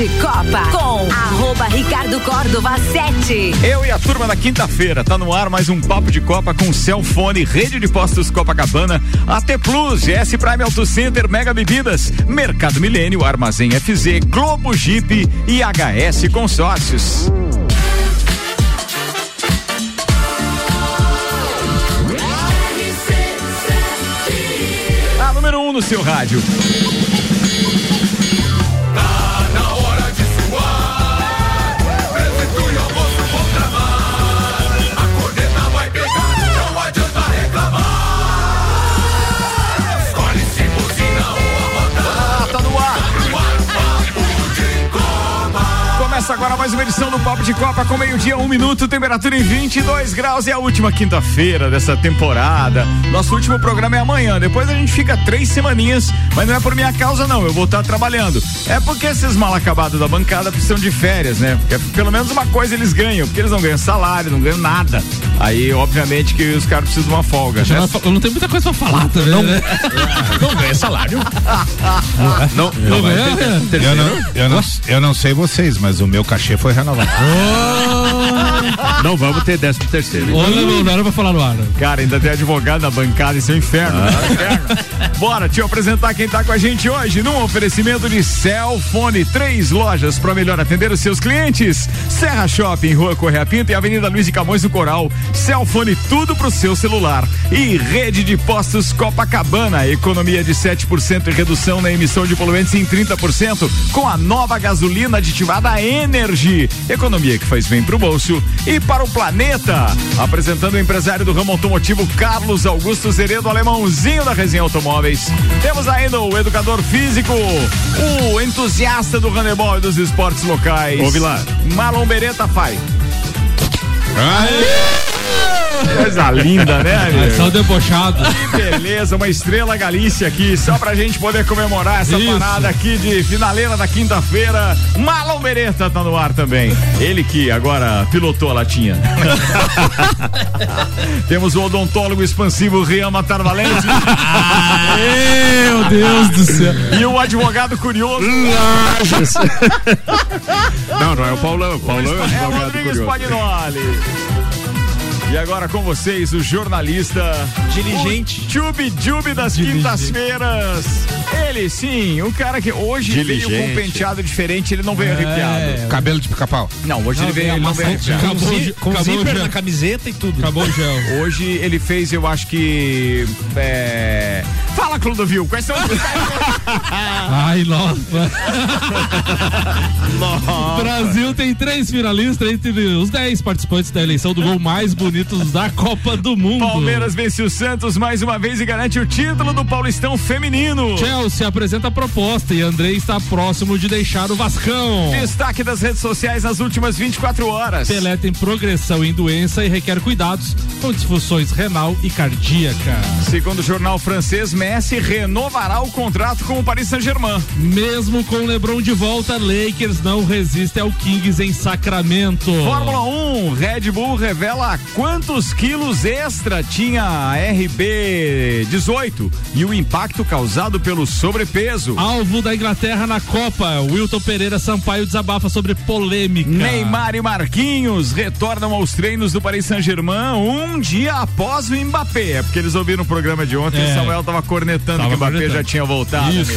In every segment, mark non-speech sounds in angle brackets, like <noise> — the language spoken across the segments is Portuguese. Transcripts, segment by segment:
de Copa com arroba Ricardo Córdova 7. Eu e a turma da quinta-feira, tá no ar mais um papo de Copa com Celfone, Rede de Postos Copacabana, AT Plus, GS Prime Auto Center, Mega Bebidas, Mercado Milênio, Armazém FZ, Globo Jeep e HS Consórcios. A número 1 um no seu rádio. Agora mais uma edição do Papo de Copa com meio-dia, um minuto, temperatura em 22 graus e a última quinta-feira dessa temporada. Nosso último programa é amanhã. Depois a gente fica três semaninhas, mas não é por minha causa, não. Eu vou estar trabalhando. É porque esses mal acabados da bancada precisam de férias, né? Porque pelo menos uma coisa eles ganham, porque eles não ganham salário, não ganham nada. Aí, obviamente, que os caras precisam de uma folga. Né? Eu não tenho muita coisa pra falar também. Não, né? <laughs> não ganha salário. <laughs> não, não, não, ganha, eu, não, eu, não, eu não sei vocês, mas o meu cachê foi renovado. Oh. Não vamos ter décimo terceiro. Olha, não, não era pra falar no ar. Cara, ainda tem advogado na bancada, isso é um inferno. Ah. Né? inferno. Bora, te apresentar quem tá com a gente hoje num oferecimento de Cellfone. Três lojas para melhor atender os seus clientes. Serra Shopping, Rua Correia Pinto e Avenida Luiz de Camões do Coral. Cellfone, tudo pro seu celular. E Rede de Postos Copacabana, economia de 7% e redução na emissão de poluentes em 30% com a nova gasolina aditivada Energy. Economia que faz bem pro bolso e para o planeta. Apresentando o empresário do ramo automotivo Carlos Augusto Zeredo, alemãozinho da Resenha Automóveis. Temos ainda o educador físico, o entusiasta do handebol e dos esportes locais. Ouve lá. Marlon Beretta Fai. Coisa linda, né, amigo? É só debochado. Que beleza, uma estrela Galícia aqui, só pra gente poder comemorar essa Isso. parada aqui de finaleira da quinta-feira. Marlon Beretta tá no ar também. Ele que agora pilotou a latinha. <laughs> Temos o odontólogo expansivo Rian Matar Valente. Meu Deus do céu. E o advogado curioso. <laughs> não, não é o Paulão. O Paulão é o advogado é Rodrigues curioso. Pagnoli. E agora com vocês, o jornalista diligente, Tube Tube das quintas-feiras. Ele sim, o cara que hoje diligente. veio com um penteado diferente, ele não veio é, arrepiado. Cabelo de pica-pau. Não, hoje não, ele veio, ele não veio arrepiado. Com, com zíper na camiseta e tudo. Acabou o gel. Hoje ele fez, eu acho que. É... Fala, Clodovil, quais são os. <laughs> Ai, nossa. nossa. Brasil tem três finalistas entre os dez participantes da eleição do gol mais bonito da Copa do Mundo. Palmeiras vence o Santos mais uma vez e garante o título do Paulistão Feminino. Chelsea apresenta a proposta e André está próximo de deixar o Vascão. Destaque das redes sociais nas últimas 24 horas. Pelé tem progressão em doença e requer cuidados com disfunções renal e cardíaca. Segundo o jornal francês, Messi renovará o contrato com o Paris Saint-Germain. Mesmo com LeBron de volta, Lakers não resiste ao Kings em Sacramento. Fórmula 1, Red Bull revela quanto quantos quilos extra tinha a RB 18 e o impacto causado pelo sobrepeso. Alvo da Inglaterra na Copa, Wilton Pereira Sampaio desabafa sobre polêmica. Neymar e Marquinhos retornam aos treinos do Paris Saint-Germain um dia após o Mbappé. É porque eles ouviram o programa de ontem é. e Samuel tava cornetando tava que o Mbappé cornetando. já tinha voltado. Isso.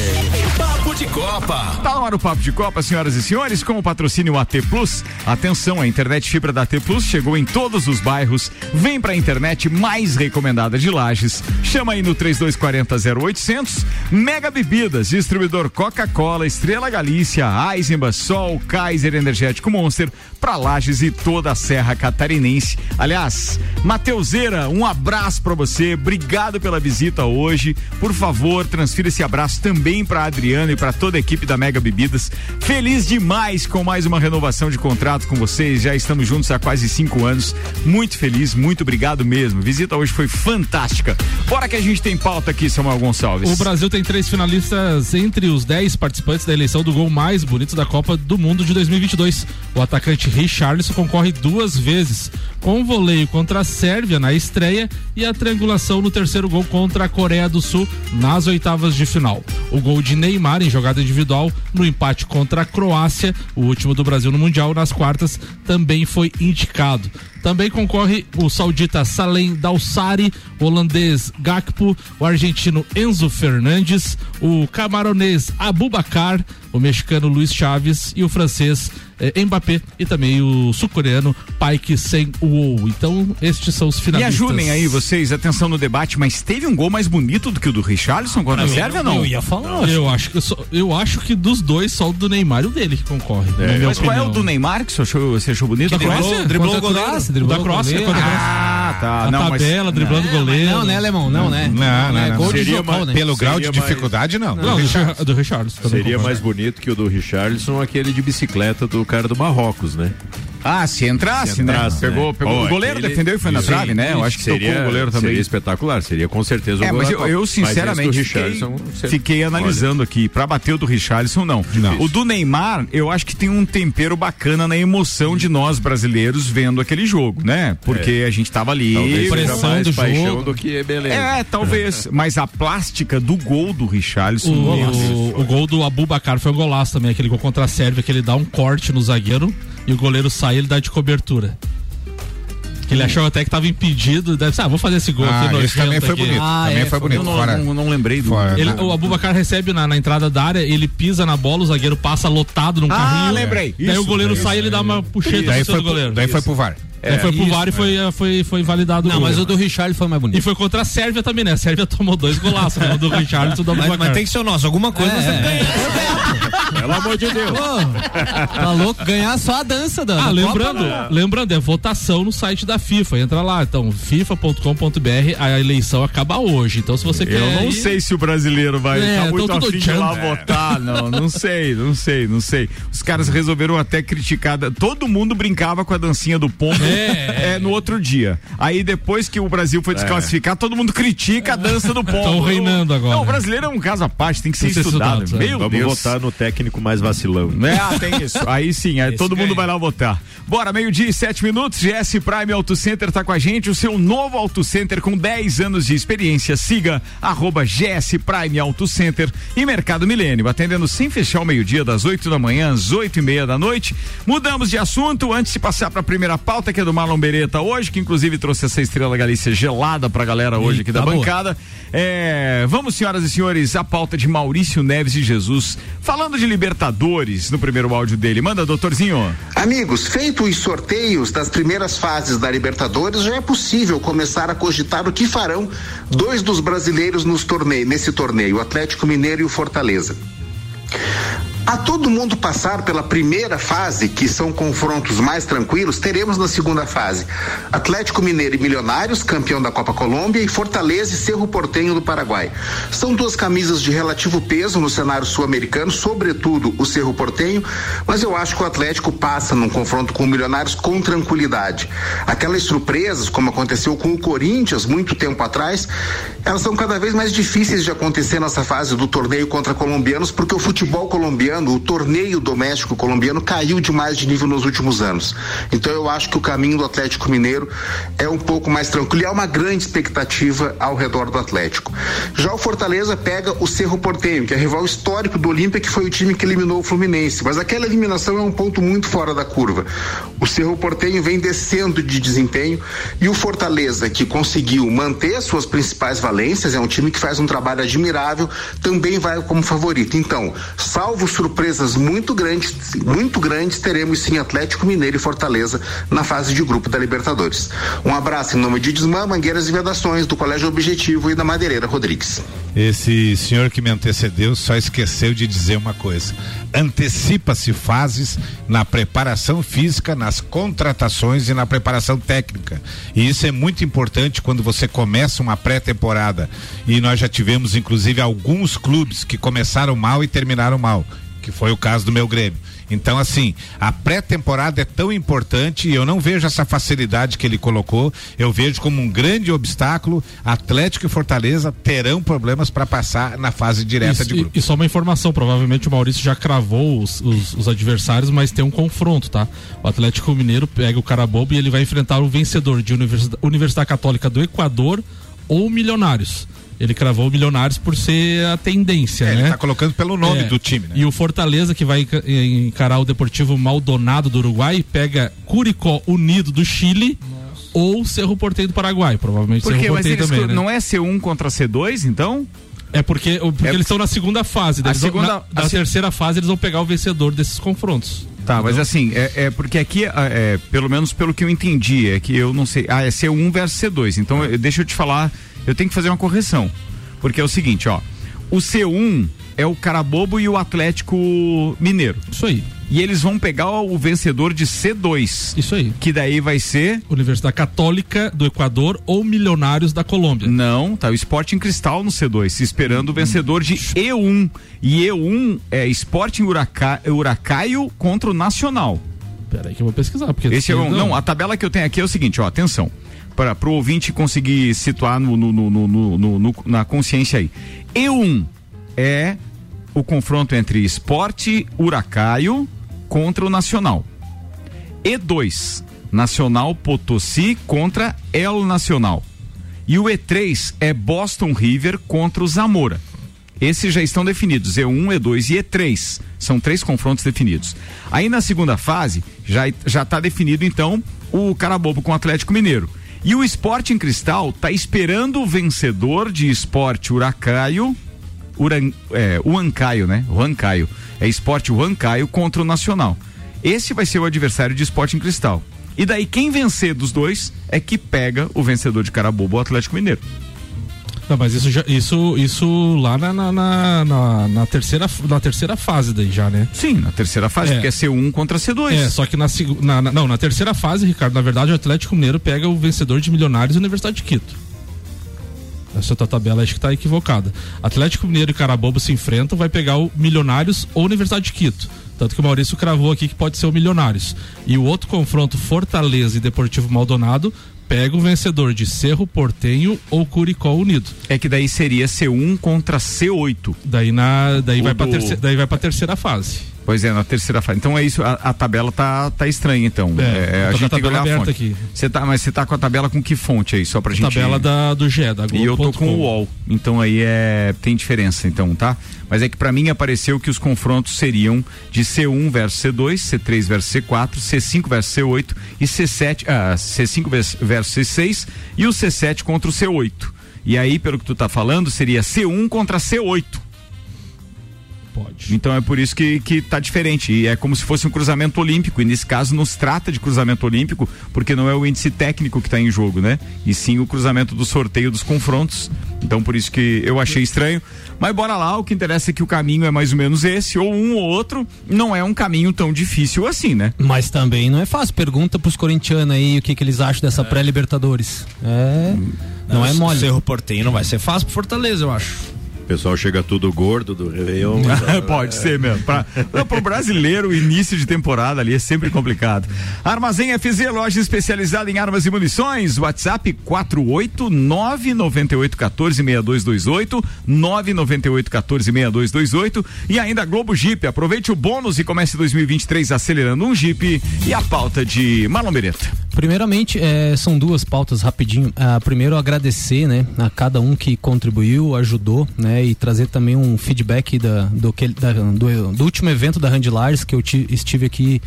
Papo de Copa. Tá no ar o Papo de Copa, senhoras e senhores, com o patrocínio AT Plus. Atenção, a internet fibra da AT Plus chegou em todos os bairros Vem pra internet mais recomendada de Lages. Chama aí no 3240 0800. Mega Bebidas, distribuidor Coca-Cola, Estrela Galícia, Eisenbach, Sol, Kaiser Energético Monster, pra Lages e toda a Serra Catarinense. Aliás, Mateuseira, um abraço para você. Obrigado pela visita hoje. Por favor, transfira esse abraço também para Adriana e para toda a equipe da Mega Bebidas. Feliz demais com mais uma renovação de contrato com vocês. Já estamos juntos há quase cinco anos. Muito feliz feliz, muito obrigado mesmo. Visita hoje foi fantástica. Bora que a gente tem pauta aqui, Samuel Gonçalves. O Brasil tem três finalistas entre os 10 participantes da eleição do gol mais bonito da Copa do Mundo de 2022. O atacante Richarlison concorre duas vezes, com um voleio contra a Sérvia na estreia e a triangulação no terceiro gol contra a Coreia do Sul nas oitavas de final. O gol de Neymar em jogada individual no empate contra a Croácia, o último do Brasil no Mundial, nas quartas, também foi indicado. Também concorre o saudita Salem Dalsari, o holandês Gakpo, o argentino Enzo Fernandes, o camaronês Abubakar, o mexicano Luiz Chaves e o francês é, Mbappé e também o sul-coreano Paik Sen Woo. Então, estes são os finalistas. Me ajudem aí vocês, atenção no debate, mas teve um gol mais bonito do que o do Richarlison contra a Sérvia, não? Eu ia falar. Eu acho que, só, eu acho que dos dois, só o do Neymar e o dele que concorre. É, mas qual é o do Neymar que você achou, você achou bonito? Que driblou, driblou o goleiro. Driblou da Croácia. Ah, tá. A não, tabela, mas, driblando o goleiro. Não, né, Alemão? Não, né? Não, não, é não. Gol Seria né? Pelo grau de dificuldade, não. Não, do Richarlison. Seria mais bonito que o do Richarlison, aquele de bicicleta do cara do Marrocos, né? Ah, se entrasse, se entrasse né? Pegou, pegou. Oh, o goleiro aquele... defendeu e foi na sim, trave, né? Eu acho que seria, tocou o goleiro também. Seria espetacular, seria com certeza o é, mas eu, eu sinceramente fiquei, fiquei, analisando Olha. aqui, pra bater o do Richarlison, não. não. O do Neymar, eu acho que tem um tempero bacana na emoção de nós brasileiros vendo aquele jogo, né? Porque é. a gente tava ali. Talvez pressão do paixão jogo. do que beleza. É, talvez. <laughs> mas a plástica do gol do Richarlison. O, o gol do Abubacar foi um golaço também, aquele gol contra a Sérvia, que ele dá um corte no zagueiro e o goleiro sai ele dá de cobertura. Que ele achou até que estava impedido. Deve ser, ah, vou fazer esse gol ah, aqui. Esse também foi bonito. Ah, também é, foi bonito. Eu não, não, não lembrei do. Fora, ele, o Abubacar recebe na, na, entrada da área, ele pisa na bola, o zagueiro passa lotado num ah, carrinho. Ah, lembrei. Daí o goleiro sai e ele dá uma puxeta daí foi, goleiro. Daí foi pro VAR. É, foi pro VAR e foi, foi, foi validado Não, mas o do Richard foi mais bonito. E foi contra a Sérvia também, né? A Sérvia tomou dois golaços, né? O do Richard e o do mas, mas tem que ser o nosso. Alguma coisa é, você ganha. <laughs> Pelo amor de Deus. Pô, tá louco? Ganhar só a dança da. Ah, lembrando, Copa, lembrando, é votação no site da FIFA. Entra lá, então, fifa.com.br, a eleição acaba hoje. Então, se você quer. Eu não ir... sei se o brasileiro vai é, tá muito afim de lá votar. Não, não sei, não sei, não sei. Os caras resolveram até criticar. Todo mundo brincava com a dancinha do pombo. É, é no outro dia. Aí depois que o Brasil foi desclassificar, todo mundo critica a dança do <laughs> pombo. Estão reinando agora. Não, o brasileiro é um caso à parte, tem que ser, tem estudado. estudado. Meu Vamos Deus. votar no técnico mais vacilão. É, ah, tem isso. Aí sim, aí todo mundo vai lá votar. Bora, meio-dia e sete minutos. GS Prime Auto Center tá com a gente, o seu novo Auto Center com 10 anos de experiência. Siga arroba GS Prime Auto Center e Mercado Milênio, atendendo sem fechar o meio-dia, das 8 da manhã às 8 e meia da noite. Mudamos de assunto antes de passar para a primeira pauta, que do Marlon Beretta hoje, que inclusive trouxe essa estrela Galícia gelada pra galera hoje aqui da tá bancada. É, vamos, senhoras e senhores, a pauta de Maurício Neves e Jesus. Falando de Libertadores no primeiro áudio dele. Manda, doutorzinho. Amigos, feito os sorteios das primeiras fases da Libertadores, já é possível começar a cogitar o que farão dois dos brasileiros nos torneio, nesse torneio, o Atlético Mineiro e o Fortaleza. A todo mundo passar pela primeira fase, que são confrontos mais tranquilos, teremos na segunda fase Atlético Mineiro e Milionários, campeão da Copa Colômbia, e Fortaleza e Cerro Portenho do Paraguai. São duas camisas de relativo peso no cenário sul-americano, sobretudo o Cerro Portenho, mas eu acho que o Atlético passa num confronto com o Milionários com tranquilidade. Aquelas surpresas, como aconteceu com o Corinthians muito tempo atrás, elas são cada vez mais difíceis de acontecer nessa fase do torneio contra colombianos, porque o futebol colombiano colombiano, o torneio doméstico colombiano caiu demais de nível nos últimos anos. Então eu acho que o caminho do Atlético Mineiro é um pouco mais tranquilo e há uma grande expectativa ao redor do Atlético. Já o Fortaleza pega o Cerro Porteño, que é rival histórico do Olímpia, que foi o time que eliminou o Fluminense, mas aquela eliminação é um ponto muito fora da curva. O Cerro Porteño vem descendo de desempenho e o Fortaleza, que conseguiu manter suas principais valências, é um time que faz um trabalho admirável, também vai como favorito. Então, salvo surpresas muito grandes, muito grandes teremos sim Atlético Mineiro e Fortaleza na fase de grupo da Libertadores. Um abraço em nome de Desmã, Mangueiras e Vedações, do Colégio Objetivo e da Madeireira Rodrigues. Esse senhor que me antecedeu só esqueceu de dizer uma coisa. Antecipa-se fases na preparação física, nas contratações e na preparação técnica. E isso é muito importante quando você começa uma pré-temporada. E nós já tivemos, inclusive, alguns clubes que começaram mal e terminaram mal que foi o caso do meu Grêmio. Então, assim, a pré-temporada é tão importante e eu não vejo essa facilidade que ele colocou. Eu vejo como um grande obstáculo. Atlético e Fortaleza terão problemas para passar na fase direta de e, grupo. e só uma informação, provavelmente o Maurício já cravou os, os- os adversários, mas tem um confronto, tá? O Atlético Mineiro pega o Carabobo e ele vai enfrentar o vencedor de Universidade, Universidade Católica do Equador ou Milionários. Ele cravou o Milionários por ser a tendência, É, né? Ele tá colocando pelo nome É. do time, né? E o Fortaleza, que vai enca- encarar o Deportivo Maldonado do Uruguai, pega Curicó Unido do Chile ou Cerro Porteiro do Paraguai. Provavelmente Por quê? Cerro Mas Porteiro eles, também, né? não é C1 contra C2, então? É porque, porque É- eles estão na segunda fase. A vão- segunda- na, a na se- terceira fase eles vão pegar o vencedor desses confrontos. Tá, mas assim, é, é porque aqui, é, é, pelo menos pelo que eu entendi, é que eu não sei. Ah, é C1 versus C2. Então, eu- deixa eu te falar, eu tenho que fazer uma correção. Porque é o seguinte, ó. O C1 é o Carabobo e o Atlético Mineiro. Isso aí. E eles vão pegar o vencedor de C2. Isso aí. Que daí vai ser. Universidade Católica do Equador ou Milionários da Colômbia. Não, tá o Sporting Cristal no C2, esperando o vencedor de E1. E E1 é Sporting Huraca, Huracaio contra o Nacional. Pera aí que eu vou pesquisar. Porque Esse é um, não, a tabela que eu tenho aqui é o seguinte, ó, atenção. Para o ouvinte conseguir situar no, no- no- no- na consciência aí. E1 é o confronto entre Esporte Huracaio contra o Nacional. E2, Nacional Potosí contra El Nacional. E o E3 é Boston River contra o Zamora. Esses já estão definidos, E1, E2 e E3. São três confrontos definidos. Aí na segunda fase, já está definido então o Carabobo com o Atlético Mineiro. E o Esporte em Cristal está esperando o vencedor de Esporte Huracaio, Uran, é, né? Huancaio. É Esporte Huancaio contra o Nacional. Esse vai ser o adversário de Esporte em Cristal. E daí quem vencer dos dois é que pega o vencedor de Carabobo, o Atlético Mineiro. Não, mas isso, já, isso, isso lá na, na, na, na- terceira, na terceira fase daí já, né? Sim, na terceira fase, É. porque é C1 contra C2. É, só que na, na, na- não, na terceira fase, Ricardo, na verdade o Atlético Mineiro pega o vencedor de Milionários e Universidade de Quito. Essa tua tabela acho que tá equivocada. Atlético Mineiro e Carabobo se enfrentam, vai pegar o Milionários ou Universidade de Quito. Tanto que o Maurício cravou aqui que pode ser o Milionários. E o outro confronto, Fortaleza e Deportivo Maldonado, pega o vencedor de Cerro Portenho ou Curicó Unido. É que daí seria C1 contra C8. Daí, na, daí, O vai do- terceira, daí vai pra terceira fase. Pois é, na terceira fase. Então é isso, a, a tabela tá, tá estranha, então. É, É, eu a gente a tem que olhar a fonte. aqui. Você tá, mas você tá com a tabela com que fonte aí, só pra gente... Tabela da, do GE, da E eu tô com o. UOL, então aí é tem diferença, então, tá? Mas é que pra mim apareceu que os confrontos seriam de C1 versus C2, C3 versus C4, C5 versus C8 e C7, ah, C5 vers- versus C6 e o C7 contra o C8. E aí, pelo que tu tá falando, seria C1 contra C8. Pode. Então é por isso que, que tá diferente. E é como se fosse um cruzamento olímpico. E nesse caso nos trata de cruzamento olímpico, porque não é o índice técnico que está em jogo, né? E sim o cruzamento do sorteio dos confrontos. Então por isso que eu achei estranho. Mas bora lá, o que interessa é que o caminho é mais ou menos esse, ou um ou outro, não é um caminho tão difícil assim, né? Mas também não é fácil. Pergunta pros corintianos aí o que, que eles acham dessa pré-Libertadores. É. Não, é mole. Cerro Portenho não vai ser fácil pro Fortaleza, eu acho. O pessoal chega tudo gordo do Réveillon. <laughs> Pode ser mesmo. Não, pro brasileiro, o início de temporada ali é sempre complicado. Armazém FZ, loja especializada em armas e munições. WhatsApp 48998146228, 998146228 e ainda Globo Jeep. Aproveite o bônus e comece 2023 acelerando um Jeep e a pauta de Marlon Beretta. Primeiramente, eh, são duas pautas rapidinho. Ah, primeiro, agradecer né, a cada um que contribuiu, ajudou, né, e trazer também um feedback da, do, que, da- do, do último evento da Handlars que eu ti- estive aqui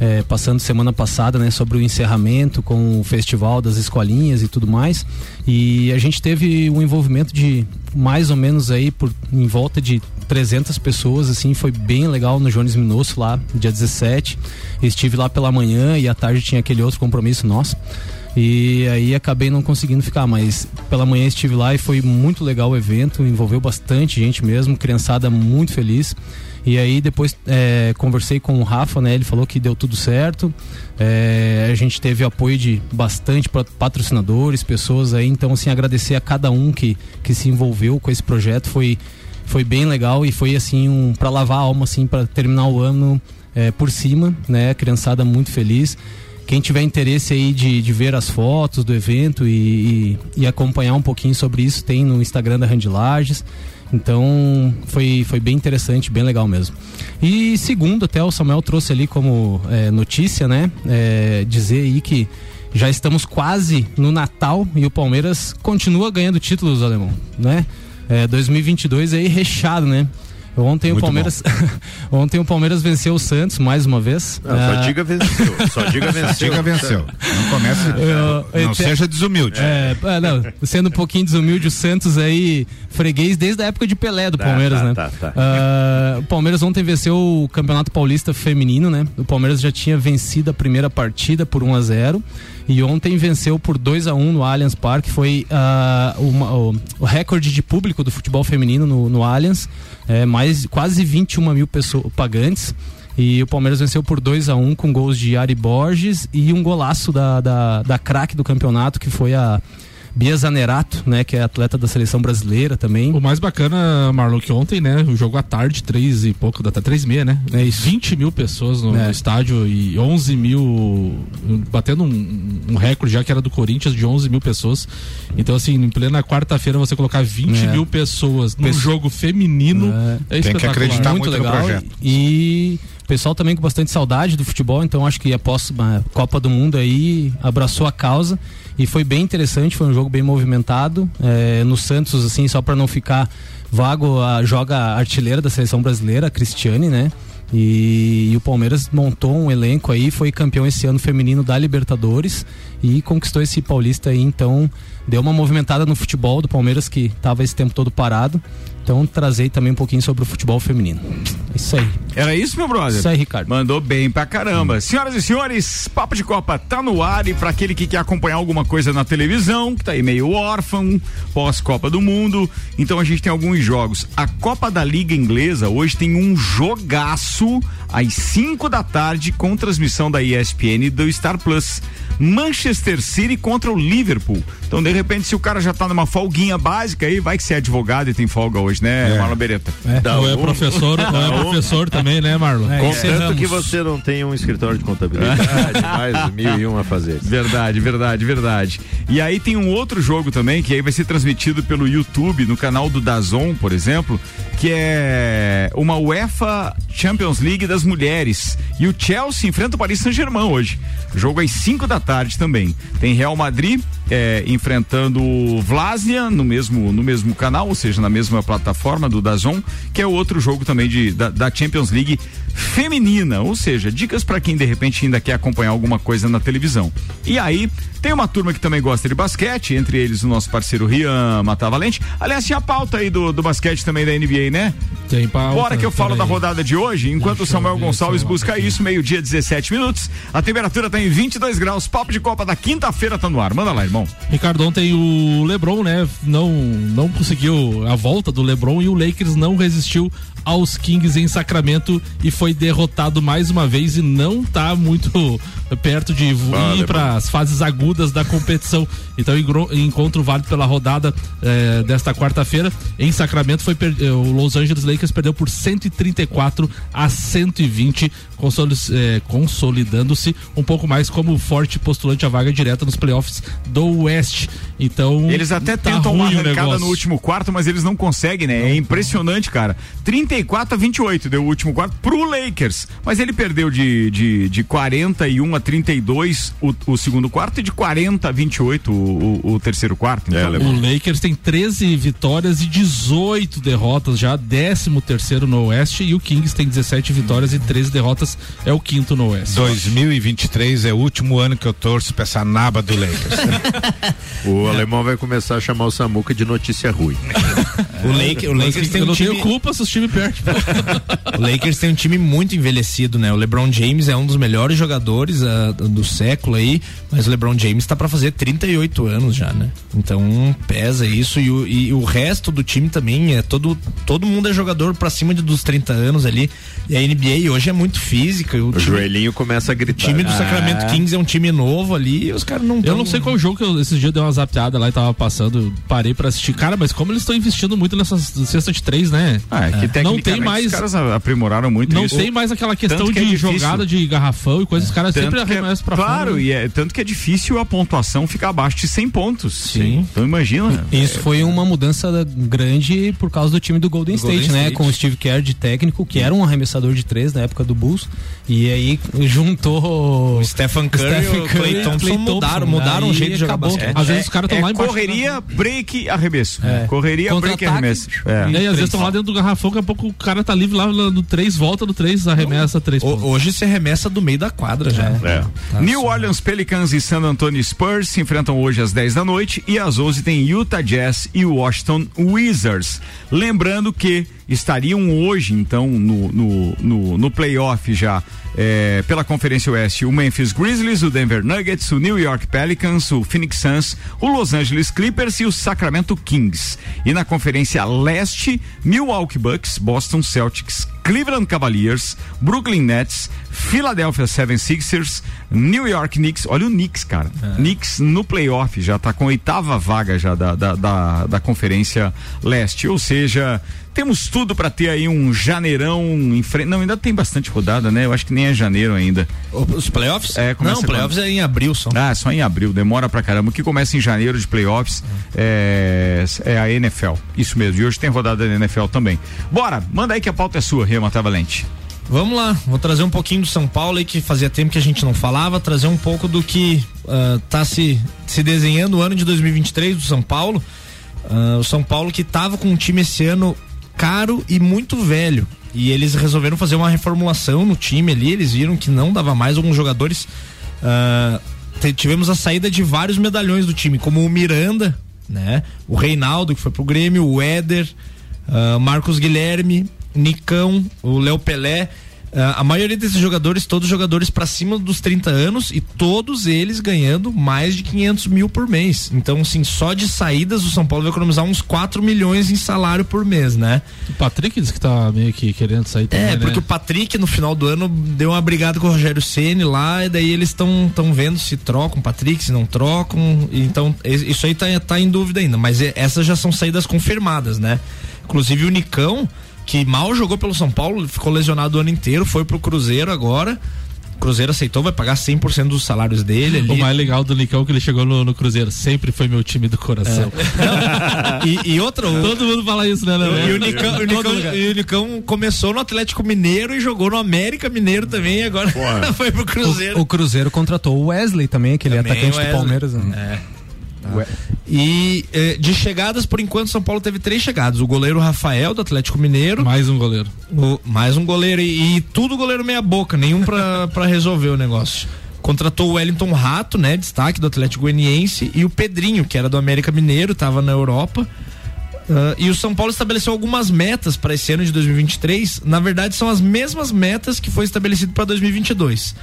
eh, passando semana passada, né, sobre o encerramento com o festival das escolinhas e tudo mais. E a gente teve um envolvimento de mais ou menos aí por em volta de 300 pessoas, assim, foi bem legal no Jones Minosso lá, dia 17. Estive lá pela manhã e à tarde tinha aquele outro compromisso nosso. E aí acabei não conseguindo ficar, mas pela manhã estive lá e foi muito legal o evento, envolveu bastante gente mesmo, criançada muito feliz. E aí depois é, conversei com o Rafa, né? Ele falou que deu tudo certo. É, a gente teve apoio de bastante pa- patrocinadores, pessoas aí. Então, assim, agradecer a cada um que, que se envolveu com esse projeto. Foi foi bem legal e foi assim um para lavar a alma assim para terminar o ano é, por cima, né? Criançada muito feliz. Quem tiver interesse aí de, de ver as fotos do evento e, e, e acompanhar um pouquinho sobre isso, tem no Instagram da Randy Lages. Então foi, foi bem interessante, bem legal mesmo. E segundo, até o Samuel trouxe ali como é, notícia, né? É, dizer aí que já estamos quase no Natal e o Palmeiras continua ganhando títulos, alemão, né? É, 2022 aí recheado, né? Ontem Muito o Palmeiras <laughs> ontem o Palmeiras venceu o Santos mais uma vez. Não, só Ah, diga venceu. Só diga <laughs> venceu. Diga venceu. Não comece. Eu- não te- seja desumilde. É, é, não, sendo um pouquinho desumilde, o Santos aí, freguês desde a época de Pelé do Tá, Palmeiras, tá, né? tá, tá. Ah, o Palmeiras ontem venceu o Campeonato Paulista Feminino, né? O Palmeiras já tinha vencido a primeira partida por 1 a 0 e ontem venceu por 2 a 1 no Allianz Parque. Foi ah, uma- o, o recorde de público do futebol feminino no, no Allianz. É, mais quase 21 mil pessoas pagantes. E o Palmeiras venceu por 2 a 1 com gols de Ari Borges e um golaço da, da, da craque do campeonato, que foi a Bia Zanerato, né? Que é atleta da seleção brasileira também. O mais bacana, Marlon, que ontem, né? O jogo à tarde, três e pouco da tarde, três e meia, né? É isso. 20 mil pessoas no, É. no estádio e 11 mil, batendo um, um recorde já que era do Corinthians de 11 mil pessoas. Então, assim, em plena quarta-feira você colocar 20 É. mil pessoas num Pesso- jogo feminino é, Tem que acreditar muito no projeto. E o pessoal também com bastante saudade do futebol, então acho que após a Copa do Mundo aí abraçou a causa e foi bem interessante, foi um jogo bem movimentado. É, no Santos, assim, só para não ficar vago, a, joga a artilheira da seleção brasileira, a Cristiane, né? E, e o Palmeiras montou um elenco aí, foi campeão esse ano feminino da Libertadores e conquistou esse paulista aí, então deu uma movimentada no futebol do Palmeiras que estava esse tempo todo parado. Então trazei também um pouquinho sobre o futebol feminino. Isso aí. Era isso, meu brother? Isso aí, Ricardo. Mandou bem pra caramba. Senhoras e senhores, Papo de Copa tá no ar e pra aquele que quer acompanhar alguma coisa na televisão, que tá aí meio órfão, pós-Copa do Mundo, então a gente tem alguns jogos. A Copa da Liga Inglesa hoje tem um jogaço às 5 da tarde com transmissão da ESPN e do Star Plus. Manchester City contra o Liverpool. Então, de repente, se o cara já tá numa folguinha básica aí, vai que você é advogado e tem folga hoje, né, É. Marlon Beretta? Dá Ou é um- professor, <laughs> ou é professor também, né, Marlon? É, Contanto que você não tem um escritório de contabilidade, <laughs> mais mil e um a fazer. Verdade, verdade, verdade. E aí tem um outro jogo também que aí vai ser transmitido pelo YouTube no canal do Dazon, por exemplo, que é uma UEFA Champions League das mulheres. E o Chelsea enfrenta o Paris Saint-Germain hoje. Jogo às 5 da tarde também. Tem Real Madrid é, enfrentando o Vlasnia no mesmo, no mesmo canal, ou seja, na mesma plataforma do Dazon, que é outro jogo também de, da, da Champions League feminina. Ou seja, dicas para quem de repente ainda quer acompanhar alguma coisa na televisão. E aí, tem uma turma que também gosta de basquete, entre eles o nosso parceiro Rian Matavalente. Aliás, tinha a pauta aí do, do basquete também da NBA, né? Tem pauta, Bora que eu falo peraí. da rodada de hoje, enquanto o Deixa Samuel Gonçalves busca aqui. isso, meio-dia 17 minutos. A temperatura tá em 22 graus. Papo de Copa da quinta-feira tá no ar. Manda lá, irmão. Ricardo, ontem o LeBron, né, não, não conseguiu a volta do LeBron e o Lakers não resistiu aos Kings em Sacramento e foi derrotado mais uma vez e não tá muito perto de Ah, ir para as fases agudas da competição. Então, encontro válido pela rodada eh, desta quarta-feira em Sacramento foi eh, o Los Angeles Lakers perdeu por 134 a 120, consoli- eh, consolidando-se um pouco mais como forte postulante à vaga direta nos playoffs do Oeste. Então, Eles até tá tentam uma arrancada no último quarto, mas eles não conseguem, né? É impressionante, cara. 34 a 28 deu o último quarto pro Lakers. Mas ele perdeu de, de, de 41 a 32 o, o segundo quarto e de 40 a 28 o, o, o terceiro quarto. É, Então, LeBron. O Lakers tem 13 vitórias e 18 derrotas, já 13 terceiro no Oeste, e o Kings tem 17 vitórias e 13 derrotas, é o quinto no Oeste. 2023 é o último ano que eu torço pra essa naba do Lakers. <laughs> O alemão vai começar a chamar o Samuca de notícia ruim. O, Lake, o Lakers tem eu um não time, tenho culpa se os times perdem. o Lakers tem um time muito envelhecido, né? O LeBron James é um dos melhores jogadores ah, do século aí, mas o LeBron James tá pra fazer 38 anos já, né? Então pesa isso e o, e o resto do time também é todo todo mundo é jogador pra cima de, dos 30 anos ali. E a NBA hoje é muito física. O, O time, joelhinho começa a o gritar. time do Sacramento Kings é um time novo ali e os caras não Eu tão- não sei qual jogo que eu, esses dias deu uma zapeada lá e tava passando, parei pra assistir. Cara, mas como eles estão investindo muito nessas cestas de três, né? Ah, é que Não tem mais. Os caras aprimoraram muito Não isso. tem mais aquela questão que de é jogada de garrafão e coisas, os caras sempre é- arremessam pra claro, fora. e é, tanto que é difícil a pontuação ficar abaixo de 100 pontos. Sim. Então imagina. Isso foi uma mudança da- grande por causa do time do Golden State, Golden né? State. Com o Steve Kerr de técnico, que era um arremessador de três na época do Bulls. E aí juntou O Stephen Curry e o Clay Thompson mudaram, mudaram o jeito de jogar. Às vezes os caras estão é lá embaixo. correria, break, arremesso. É. Correria, break, arremesso. É. E aí, às vezes estão lá dentro do garrafão, daqui a pouco o cara tá livre lá no 3, volta no 3, arremessa 3 O- pontos. hoje se arremessa do meio da quadra já. É. Tá New só. Orleans Pelicans e San Antonio Spurs se enfrentam hoje às 10 da noite e às 11 tem Utah Jazz e Washington Wizards. Lembrando que estariam hoje, então, no, no, no, no playoff já é, pela Conferência Oeste, o Memphis Grizzlies, o Denver Nuggets, o New York Pelicans, o Phoenix Suns, o Los Angeles Clippers e o Sacramento Kings. E na Conferência Leste, Milwaukee Bucks, Boston Celtics, Cleveland Cavaliers, Brooklyn Nets, Philadelphia 76ers, New York Knicks. Olha o Knicks, cara. Knicks no playoff já tá com a oitava vaga já da, da, da, da Conferência Leste. Ou seja, temos tudo para ter aí um janeirão em frente. Não, ainda tem bastante rodada, né? Eu acho que nem é janeiro ainda. Os playoffs? É, Não, playoffs é em abril só. Ah, só em abril, demora pra caramba. O que começa em janeiro de playoffs é, é a NFL. Isso mesmo. E hoje tem rodada da NFL também. Bora, manda aí que a pauta é sua, Rema tá valente. Vamos lá, vou trazer um pouquinho do São Paulo aí que fazia tempo que a gente não falava, trazer um pouco do que ah, tá se, se desenhando o ano de 2023 do São Paulo. Ah, o São Paulo que tava com um time esse ano caro e muito velho. E eles resolveram fazer uma reformulação no time ali, eles viram que não dava mais alguns jogadores. te- tivemos a saída de vários medalhões do time, como o Miranda, né? O Reinaldo, que foi pro Grêmio, o Éder, ah, Marcos Guilherme, Nicão, o Léo Pelé. Ah, a maioria desses jogadores, todos jogadores para cima dos 30 anos e todos eles ganhando mais de 500 mil por mês. Então, assim, só de saídas o São Paulo vai economizar uns 4 milhões em salário por mês, né? O Patrick disse que tá meio que querendo sair também, É, né? porque o Patrick no final do ano deu uma brigada com o Rogério Ceni lá, e daí eles estão tão vendo se trocam o Patrick, se não trocam. Então, isso aí tá, tá em dúvida ainda. Mas essas já são saídas confirmadas, né? Inclusive o Nicão, que mal jogou pelo São Paulo, ficou lesionado o ano inteiro, foi pro Cruzeiro agora. O Cruzeiro aceitou, vai pagar 100% dos salários dele ali. O mais legal do Nicão é que ele chegou no, no Cruzeiro. Sempre foi meu time do coração. <laughs> E, e outra, o- Todo mundo fala isso, né, Leandro? E o, Nicão, o, Nicão, e o Nicão começou no Atlético Mineiro e jogou no América Mineiro também, e agora <laughs> foi pro Cruzeiro. O, o Cruzeiro contratou o Wesley também, aquele Também atacante do Palmeiras. Né? E eh, de chegadas, por enquanto, São Paulo teve três chegadas. O goleiro Rafael, do Atlético Mineiro. Mais um goleiro. o- mais um goleiro. E, e tudo goleiro meia boca, nenhum pra, <laughs> pra resolver o negócio. Contratou o Wellington Rato, né? Destaque do Atlético Goianiense. E o Pedrinho, que era do América Mineiro, tava na Europa. Ah, e o São Paulo estabeleceu algumas metas para esse ano de 2023. Na verdade, são as mesmas metas que foi estabelecido para 2022,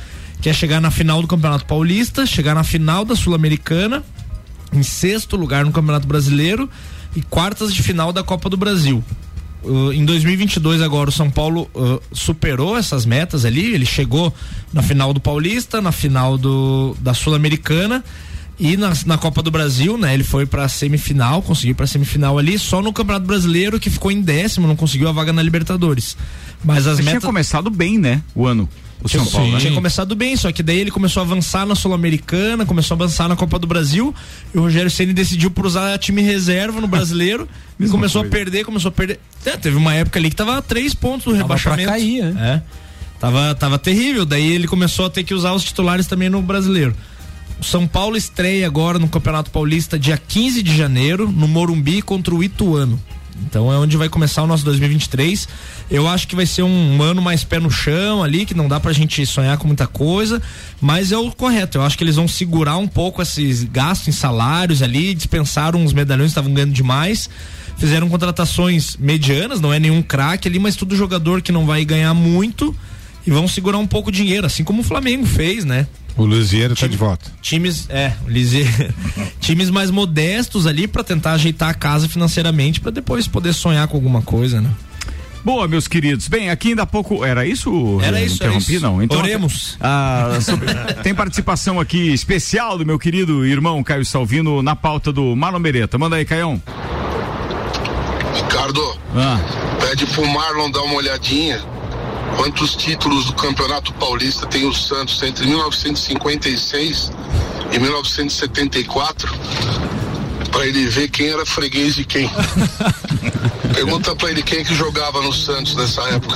que é chegar na final do Campeonato Paulista, chegar na final da Sul-Americana, em sexto lugar no Campeonato Brasileiro e quartas de final da Copa do Brasil. Uh, em 2022 agora o São Paulo uh, superou essas metas ali, ele chegou na final do Paulista, na final do, da Sul-Americana e na, na Copa do Brasil, né? Ele foi pra semifinal, conseguiu pra semifinal ali, só no Campeonato Brasileiro que ficou em décimo, não conseguiu a vaga na Libertadores. Mas as Mas tinha metas começado bem, né? O ano. O São Paulo. né? tinha começado bem, só que daí ele começou a avançar na Sul-Americana, começou a avançar na Copa do Brasil, e o Rogério Ceni decidiu por usar time reserva no brasileiro <laughs> e começou coisa. a perder, começou a perder. É, teve uma época ali que tava a três pontos Tava rebaixamento. pra cair, É. Tava, tava terrível. Daí ele começou a ter que usar os titulares também no brasileiro. O São Paulo estreia agora no Campeonato Paulista dia 15 de janeiro, no Morumbi contra o Ituano. Então é onde vai começar o nosso 2023. Eu acho que vai ser um ano mais pé no chão ali, que não dá pra gente sonhar com muita coisa, mas é o correto. Eu acho que eles vão segurar um pouco esses gastos em salários ali, dispensaram uns medalhões que estavam ganhando demais. Fizeram contratações medianas, não é nenhum craque ali, mas tudo jogador que não vai ganhar muito e vão segurar um pouco o dinheiro, assim como o Flamengo fez, né? O Luziero tá de volta. times, é, Lizê, <laughs> times mais modestos ali pra tentar ajeitar a casa financeiramente pra depois poder sonhar com alguma coisa, né? Boa, meus queridos. Bem, aqui ainda há pouco. Era isso? Era isso, era Interrompi, isso. não? Então, Oremos. ah, sobre- <laughs> tem participação aqui especial do meu querido irmão Caio Salvino na pauta do Marlon Beretta. Manda aí, Caião. Ricardo, Ah, pede pro Marlon dar uma olhadinha. Quantos títulos do Campeonato Paulista tem o Santos entre 1956 e 1974? Pra ele ver quem era freguês de quem. <laughs> Pergunta pra ele quem é que jogava no Santos nessa época.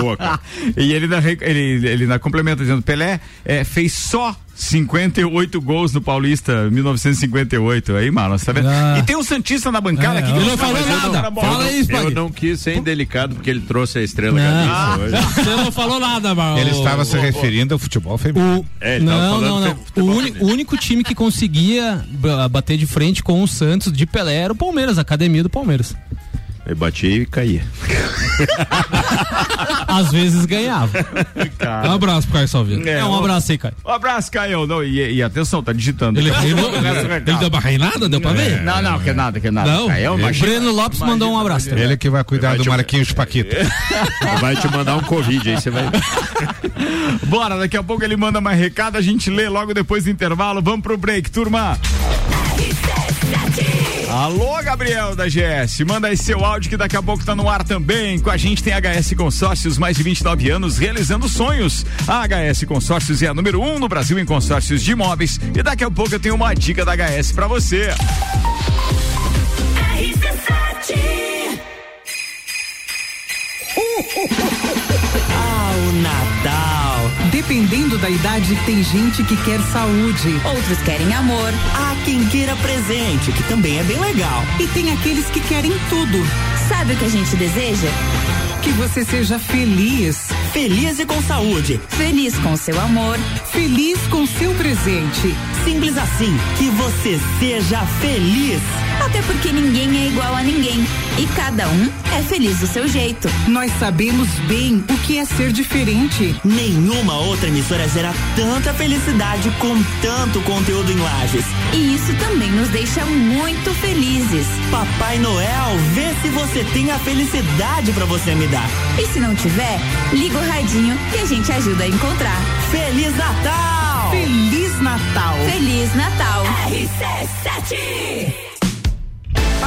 boa, cara. <laughs> E ele re- ele, ele ainda complementa dizendo: Pelé é, fez só 58 gols no Paulista 1958. Aí, Marlon, você tá vendo? Ah. E tem um Santista na bancada É, aqui. eu que não eu nada. bom. Fala aí, Eu Spag. não quis ser indelicado porque ele trouxe a estrela Não. Hoje. <laughs> Você não falou nada, Marlon. Ele estava se referindo ao futebol feminino. O, É, ele tava não, falando não, não. fe- O, uni- único time que conseguia ba- bater de frente com o Santos de Pelé era o Palmeiras, a academia do Palmeiras. Eu bati e caía. <laughs> Às vezes ganhava. Um abraço pro Caio Salvino. É, É, um abraço aí, cara. Um abraço, Caio. Não, e, e atenção, tá digitando. Ele do recado. Ele deu uma reinada? Deu pra ver? Não, não, que nada, que nada. Não, Caio, ele- imagina- Breno Lopes mandou um abraço. também. Ele que vai cuidar Vai do te- Marquinhos Paquito. <laughs> Vai te mandar um Covid aí, você vai. <laughs> Bora, daqui a pouco ele manda mais recado, a gente lê logo depois do intervalo. Vamos pro break, turma. Alô, Gabriel da GS, manda aí seu áudio que daqui a pouco tá no ar também. Com a gente tem HS Consórcios, mais de 29 anos, realizando sonhos. A HS Consórcios é a número um no Brasil em consórcios de imóveis. E daqui a pouco eu tenho uma dica da HS para você. RC7 Dependendo da idade, tem gente que quer saúde. Outros querem amor. Há quem queira presente, que também é bem legal. E tem aqueles que querem tudo. Sabe o que a gente deseja? Que você seja feliz. Feliz e com saúde. Feliz com seu amor. Feliz com seu presente. Simples assim, que você seja feliz. Até porque ninguém é igual a ninguém. E cada um é feliz do seu jeito. Nós sabemos bem o que é ser diferente. Nenhuma outra emissora gera tanta felicidade com tanto conteúdo em lajes. E isso também nos deixa muito felizes. Papai Noel, vê se você tem a felicidade pra você me dar. E se não tiver, liga o radinho que a gente ajuda a encontrar. Feliz Natal! Feliz Natal. Feliz Natal!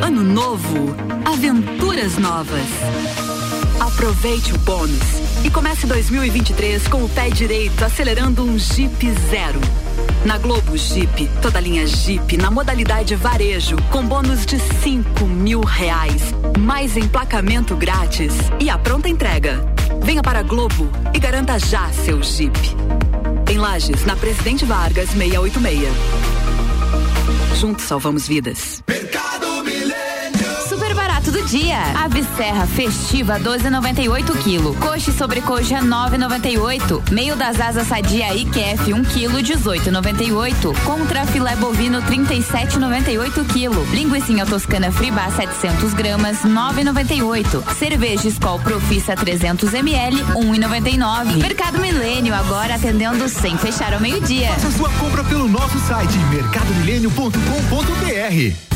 Ano novo, aventuras novas. Aproveite o bônus e comece 2023 com o pé direito acelerando um Jeep Zero. Na Globo Jeep, toda linha Jeep na modalidade varejo com bônus de 5 mil reais, mais emplacamento grátis e a pronta entrega. Venha para a Globo e garanta já seu Jeep. Em Lages, na Presidente Vargas 686. Juntos salvamos vidas. Super barato do dia. Ave Serra festiva 12,98 kg. Coxa e sobrecoxa 9,98. Meio das asas sadia IQF 1 kg 18,98. Contra filé bovino 37,98 kg. Linguiça toscana Fribá 700 gramas 9,98. Cerveja Skol Profissa 300 ml 1,99. Mercado Milênio agora atendendo sem fechar ao meio-dia. Faça sua compra pelo nosso site mercadomilênio.com.br.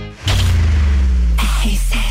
He said.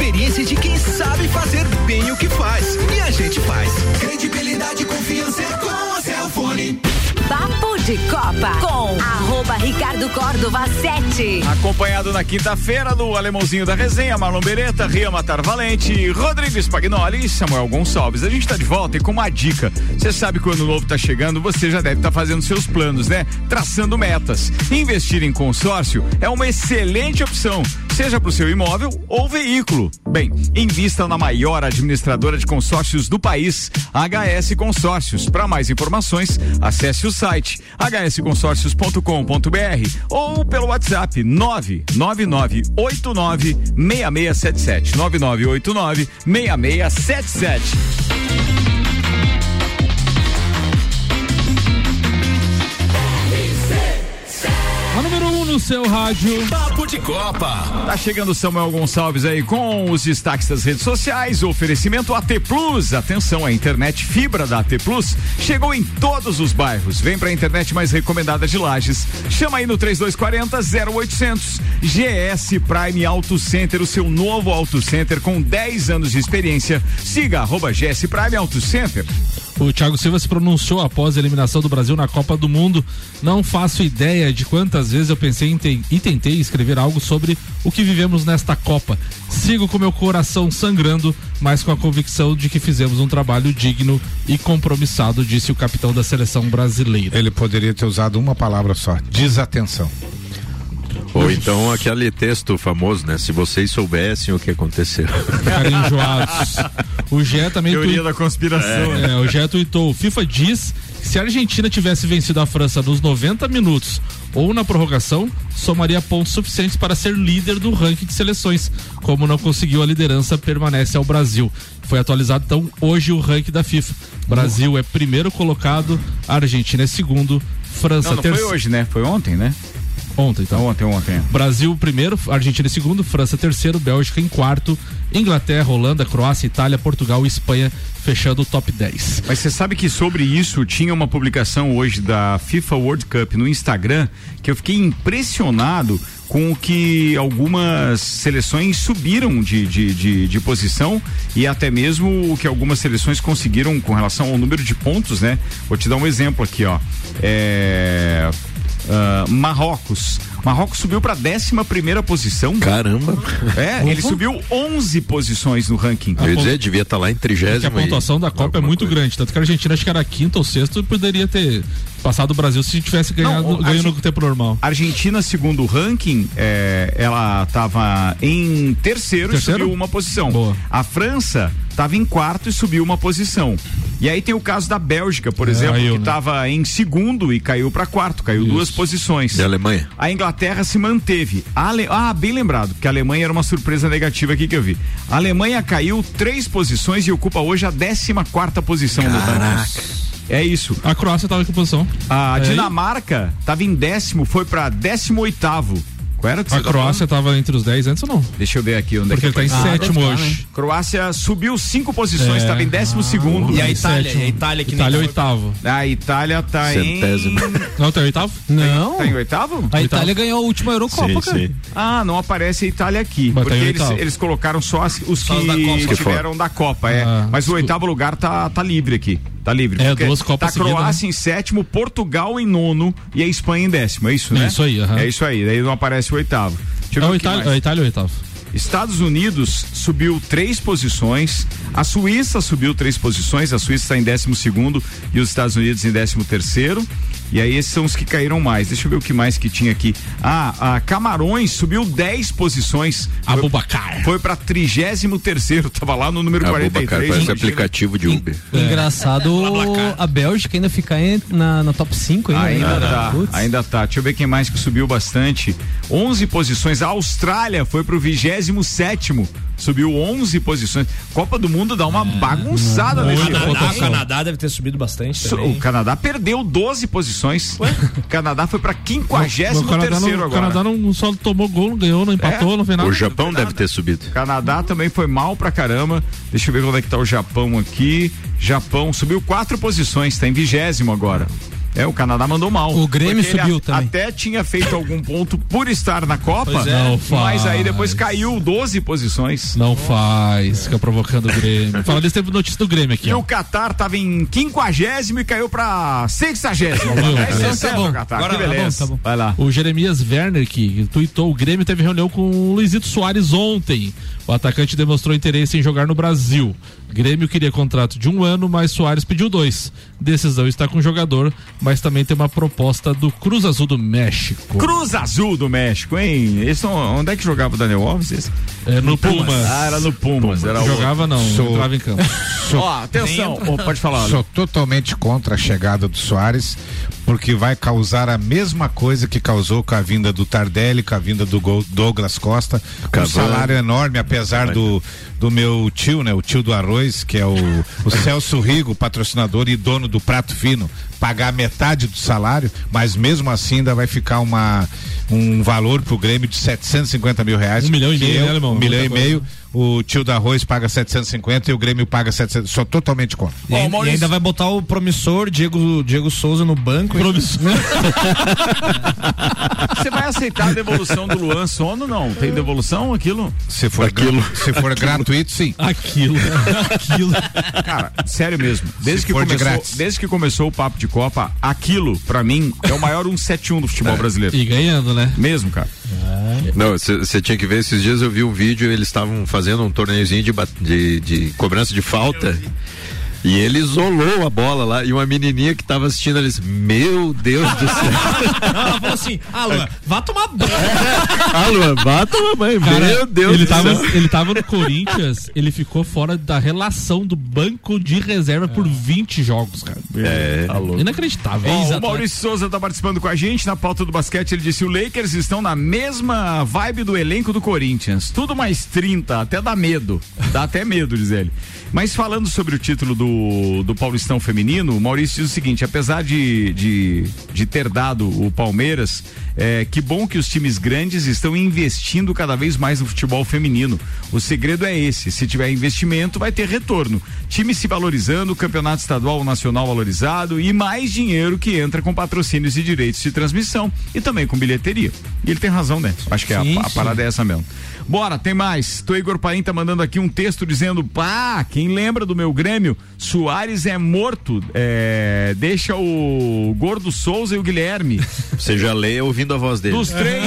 experiência de quem sabe fazer bem o que faz. E a gente faz. Credibilidade e confiança é com a Cellfone. Papo de Copa com arroba Ricardo Córdova 7. Acompanhado na quinta-feira do Alemãozinho da Resenha, Marlon Beretta, Ria Matar Valente, Rodrigo Spagnoli e Samuel Gonçalves. A gente tá de volta e com uma dica. Você sabe que o ano novo tá chegando, você já deve estar tá fazendo seus planos, né? Traçando metas. Investir em consórcio é uma excelente opção, seja para o seu imóvel ou veículo. Bem, invista na maior administradora de consórcios do país, HS Consórcios. Para mais informações, acesse o site hsconsórcios.com.br ou pelo WhatsApp 99989 6677 9989 6677. No seu rádio. Papo de Copa. Tá chegando o Samuel Gonçalves aí com os destaques das redes sociais. Oferecimento AT Plus. Atenção, a internet fibra da AT Plus chegou em todos os bairros. Vem pra internet mais recomendada de Lages. Chama aí no 3240 0800. GS Prime Auto Center, o seu novo auto center com 10 anos de experiência. Siga arroba GS Prime Auto Center. O Thiago Silva se pronunciou após a eliminação do Brasil na Copa do Mundo. Não faço ideia de quantas vezes eu pensei te e tentei escrever algo sobre o que vivemos nesta Copa. Sigo com meu coração sangrando, mas com a convicção de que fizemos um trabalho digno e compromissado, disse o capitão da seleção brasileira. Ele poderia ter usado uma palavra só: desatenção. Ou então aquele texto famoso, né? Se vocês soubessem o que aconteceu. Ficarem enjoados. O Gé também. Teoria tui... da conspiração. É, é, o Gé tuitou. O FIFA diz que se a Argentina tivesse vencido a França nos 90 minutos ou na prorrogação, somaria pontos suficientes para ser líder do ranking de seleções. Como não conseguiu a liderança, permanece ao Brasil. Foi atualizado então hoje o ranking da FIFA. Brasil é primeiro colocado, Argentina é segundo, França não, não terceiro. Foi hoje, né? Foi ontem, né? Ontem, então. Ontem, ontem. Brasil primeiro, Argentina em segundo, França terceiro, Bélgica em quarto, Inglaterra, Holanda, Croácia, Itália, Portugal e Espanha fechando o top 10. Mas você sabe que sobre isso tinha uma publicação hoje da FIFA World Cup no Instagram que eu fiquei impressionado com o que algumas seleções subiram de, de, de, de, posição e até mesmo o que algumas seleções conseguiram com relação ao número de pontos, né? Vou te dar um exemplo aqui, ó. É, Uh, Marrocos. Marrocos subiu para 11 primeira posição. Caramba! É, ele subiu 11 posições no ranking. Eu ia dizer, devia estar tá lá em trigésimo. A pontuação da Copa é muito coisa. grande, tanto que a Argentina acho que era quinta ou sexta poderia ter passado o Brasil se tivesse ganhado Não, ganho no tempo normal. Argentina, segundo o ranking, é, ela estava em terceiro, terceiro, e subiu uma posição. Boa. A França estava em quarto e subiu uma posição. E aí tem o caso da Bélgica, por É, exemplo, caiu, que né? estava em segundo e caiu para quarto, caiu duas posições. E a Alemanha? A Inglaterra se manteve. A Ale... Ah, bem lembrado, porque a Alemanha era uma surpresa negativa aqui que eu vi. A Alemanha caiu três posições e ocupa hoje a 14 quarta posição do ranking. É isso. A Croácia estava em que posição? A É, Dinamarca estava em décimo, foi para 18 oitavo Qual era que A você tá Croácia tava entre os 10 antes ou não? Deixa eu ver aqui onde Porque é ele que tá em Ah, sétimo deve tá, hoje. né? Croácia subiu cinco posições, É. estava em décimo segundo. E a Itália? E a Itália que Itália é nem oitavo. A Itália tá Centésimo. em. Não, tá em oitavo? Não. Tá em oitavo? A Itália ganhou a última Eurocopa, Sim, cara. sim. Ah, não aparece a Itália aqui. Mas tá porque eles, oitavo. eles colocaram só as- os Só que, da Copa. Que tiveram da Copa, é. Ah, Mas o oitavo lugar tá, tá livre aqui. Tá livre. É, duas Copas Tá Croácia seguidas, em sétimo, Portugal em nono e a Espanha em décimo. É isso, né? É isso aí, aham. É isso aí. Daí não aparece o oitavo. Deixa É ver o o Itália, mais. a Itália é oitavo. Estados Unidos subiu três posições, a Suíça subiu três posições, a Suíça está em décimo segundo e os Estados Unidos em décimo terceiro. E aí esses são os que caíram mais. Deixa eu ver o que mais que tinha aqui. Ah, a Camarões subiu 10 posições. Abubacar. Foi para 33 terceiro, tava lá no número Abubacar, 43. parece aplicativo de Uber. Engraçado <laughs> a Bélgica ainda ficar em- na, na top 5 ainda. Ainda ainda, né? tá, Putz. ainda tá. Deixa eu ver quem mais que subiu bastante. 11 posições. A Austrália foi pro 27 subiu 11 posições. Copa do Mundo dá uma bagunçada nesse. Ah, o. Canadá deve ter subido bastante também. O Canadá perdeu 12 posições. O <laughs> Canadá foi pra 53 o Canadá, terceiro não, o agora. Canadá não só tomou gol, não ganhou, não empatou, É? não fez nada. O Japão deve ter subido. Canadá também foi mal pra caramba. Deixa eu ver onde é que tá o Japão aqui. Japão subiu quatro posições, tá em vigésimo agora. É, o Canadá mandou mal. O Grêmio subiu a- também. Até tinha feito algum ponto por estar na Copa, é. Não mas aí depois caiu 12 posições. Não faz, fica provocando o Grêmio. Fala desse tempo notícia do Grêmio aqui, E ó. o Qatar tava em quinquagésimo e caiu pra sexagésimo. Deus. atenção, Tá bom. Qatar, Agora que tá bom, beleza. tá bom. Vai lá. O Jeremias Werner, que tuitou, o Grêmio teve reunião com o Luizito Soares ontem. O atacante demonstrou interesse em jogar no Brasil. Grêmio queria contrato de um ano, mas Soares pediu dois. Decisão está com o jogador, mas também tem uma proposta do Cruz Azul do México. Cruz Azul do México, hein? Esse, onde é que jogava o Daniel Alves? Esse? É, no Pumas. Ah, era no Pumas. Era o Jogava não, Sou- entrava em campo. <laughs> Ó, atenção, Ó, pode falar. Sou totalmente contra a chegada do Soares, porque vai causar a mesma coisa que causou com a vinda do Tardelli, com a vinda do Douglas Costa. Um salário enorme, apesar do, do meu tio, né? O tio do arroz, que é o, o Celso Rigo, patrocinador e dono do Prato Fino, pagar metade do salário, mas mesmo assim ainda vai ficar uma, um valor pro Grêmio de 750 mil reais. Um milhão e meio, eu- né, alemão? Um milhão e coisa. O tio do arroz paga 750 e o Grêmio paga 700. Sou totalmente contra. E, ainda- e ainda vai botar o promissor Diego, Diego Souza no banco. hein? <laughs> Você vai aceitar a devolução do Luan Sono? Não. Tem devolução aquilo? Se for, Aquilo. gra- se for gratuito, sim. Aquilo, aquilo. Cara, sério mesmo. Desde Se que, for de começou, grátis. desde que começou o papo de Copa, aquilo, pra mim, é o maior 171 do futebol brasileiro. E ganhando, né? Mesmo, cara. Não, você tinha que ver, esses dias eu vi um vídeo, eles estavam fazendo um torneiozinho de, de, de cobrança de falta. E ele isolou a bola lá e uma menininha que tava assistindo eles, meu Deus do céu. Não, <laughs> ela falou assim: ah, Luan, vá tomar banho. <laughs> ah, Luan, vá tomar banho, Cara, meu Deus ele do tava, céu. ele tava no Corinthians, ele ficou fora da relação do banco de reserva por 20 jogos, cara. É. Tá louco. Inacreditável. Ó, o Maurício Souza tá participando com a gente na pauta do basquete. Ele disse: o Lakers estão na mesma vibe do elenco do Corinthians. Tudo mais 30, até dá medo. Dá até medo, diz ele. Mas falando sobre o título do, do Paulistão Feminino, o Maurício diz o seguinte: apesar de, de, de ter dado o Palmeiras, é, que bom que os times grandes estão investindo cada vez mais no futebol feminino. O segredo é esse: se tiver investimento, vai ter retorno. Time se valorizando, campeonato estadual nacional valorizado e mais dinheiro que entra com patrocínios e direitos de transmissão e também com bilheteria. E ele tem razão, né? Acho que Sim, a, a parada é essa mesmo. Bora, tem mais. Tô Igor Paim tá mandando aqui um texto dizendo: pá, quem lembra do meu Grêmio? Soares é morto. É, deixa o Gordo Souza e o Guilherme. <laughs> Você já lê ouvindo a voz dele. Dos três,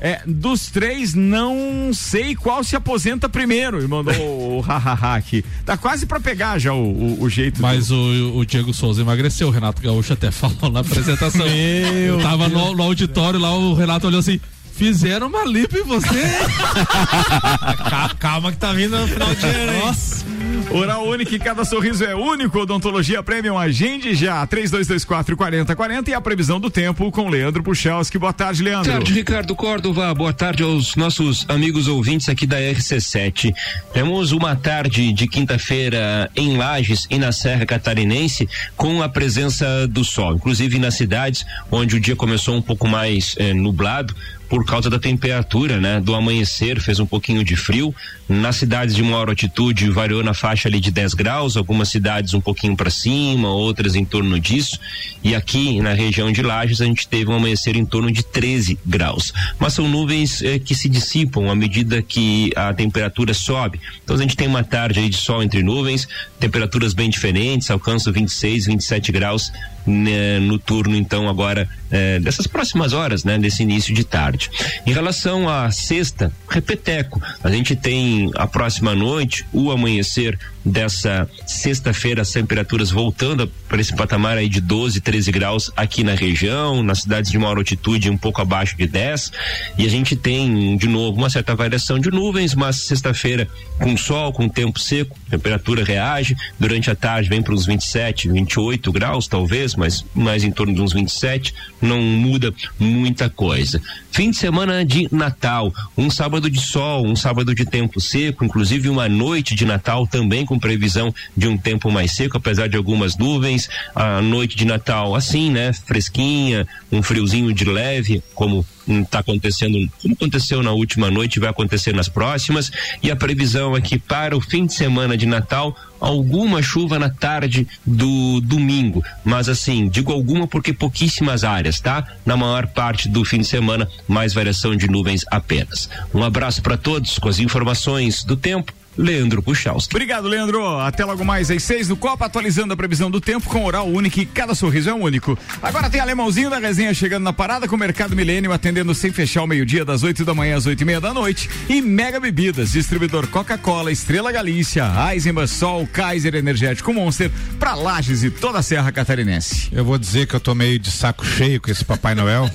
é, dos três, não sei qual se aposenta primeiro. E mandou o <laughs> hahaha aqui. Tá quase pra pegar já o, o, o jeito. Mas o, o Diego Souza emagreceu, o Renato Gaúcho até falou na apresentação. Eu tava no, no auditório lá, o Renato olhou assim. Fizeram uma lipo em você? <laughs> Ca- Calma que tá vindo no final de ano, hein? Nossa. Oral Unique, cada sorriso é único. Odontologia Premium, agende já. 3224 4040 e a previsão do tempo com Leandro Puchalski. Boa tarde, Leandro. Boa tarde, Ricardo Córdova. Boa tarde aos nossos amigos ouvintes aqui da RC7. Temos uma tarde de quinta-feira em Lages e na Serra Catarinense com a presença do sol, inclusive nas cidades onde o dia começou um pouco mais eh, nublado por causa da temperatura, né? Do amanhecer fez um pouquinho de frio. Nas cidades de maior altitude variou na faixa ali de 10 graus, algumas cidades um pouquinho para cima, outras em torno disso. E aqui na região de Lages a gente teve um amanhecer em torno de 13 graus. Mas são nuvens eh, que se dissipam à medida que a temperatura sobe. Então a gente tem uma tarde aí de sol entre nuvens, temperaturas bem diferentes, alcançam 26, 27 graus né, no turno então agora eh, dessas próximas horas, né, desse início de tarde. Em relação à sexta, repeteco, a gente tem a próxima noite, o amanhecer dessa sexta-feira, as temperaturas voltando para esse patamar aí de 12, 13 graus aqui na região, nas cidades de maior altitude um pouco abaixo de 10, e a gente tem de novo uma certa variação de nuvens, mas sexta-feira com sol, com tempo seco, temperatura reage, durante a tarde vem para uns 27, 28 graus talvez, mas mais em torno de uns 27, não muda muita coisa. Fim de semana de Natal, um sábado de sol, um sábado de tempo seco, inclusive uma noite de Natal também com previsão de um tempo mais seco, apesar de algumas nuvens. A noite de Natal assim, né, fresquinha, um friozinho de leve, como está acontecendo, como aconteceu na última noite, vai acontecer nas próximas. E a previsão é que para o fim de semana de Natal, alguma chuva na tarde do domingo. Mas assim, digo alguma porque pouquíssimas áreas, tá? Na maior parte do fim de semana, mais variação de nuvens apenas. Um abraço para todos com as informações do tempo. Leandro Puchalski. Obrigado, Leandro. Até logo mais às seis no Copa, atualizando a previsão do tempo com oral único e cada sorriso é único. Agora tem alemãozinho da resenha chegando na parada com o Mercado Milênio atendendo sem fechar o meio-dia, das 8 da manhã às oito e meia da noite. E Mega Bebidas, distribuidor Coca-Cola, Estrela Galícia, Eisenbahn, Sol, Kaiser Energético Monster, pra Lages e toda a Serra Catarinense. Eu vou dizer que eu tô meio de saco cheio com esse Papai Noel,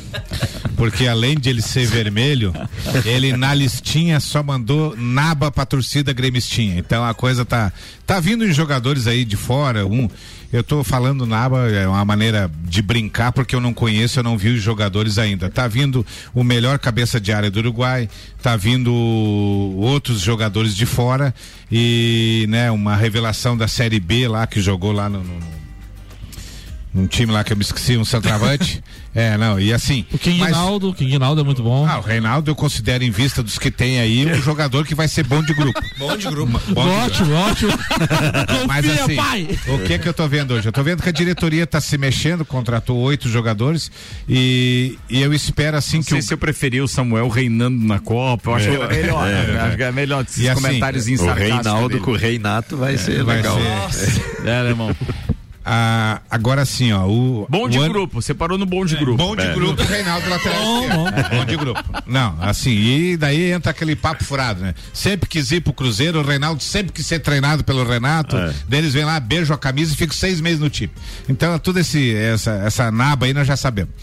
porque além de ele ser vermelho, ele na listinha só mandou naba pra torcida gremistinha. Então a coisa tá tá vindo em jogadores aí de fora, um eu tô falando naba é uma maneira de brincar porque eu não conheço, eu não vi os jogadores ainda. Tá vindo o melhor cabeça de área do Uruguai, tá vindo outros jogadores de fora e, né, uma revelação da Série B lá que jogou lá no, no um time lá que eu me esqueci, um centroavante. <laughs> é, não, e assim. O King mas- Rinaldo, o King é muito bom. Ah, o Reinaldo eu considero em vista dos que tem aí um <laughs> jogador que vai ser bom de grupo. <laughs> Bom de grupo. Bom de ótimo, ótimo. Mas Confia, assim, pai. o que que eu tô vendo hoje? Eu tô vendo que a diretoria tá se mexendo, contratou oito jogadores e, e eu espero assim Não que sei o se eu preferi o Samuel reinando na Copa. Eu acho que era melhor. É, né? é. Acho que é melhor esses E assim, comentários O Reinaldo com o Reinato vai ser vai legal. ser- É, irmão. Ah, agora sim, ó, o Bom de o ano- grupo, você parou no bom de grupo. Bom de É. grupo, Reinaldo lateral esquerdo. Bom de grupo. Não, assim, e daí entra aquele papo furado, né? Sempre quis ir pro Cruzeiro, o Reinaldo sempre quis ser treinado pelo Renato, É. deles vem lá, beijo a camisa e fico seis meses no time. Então, tudo esse, essa, essa naba aí nós já sabemos.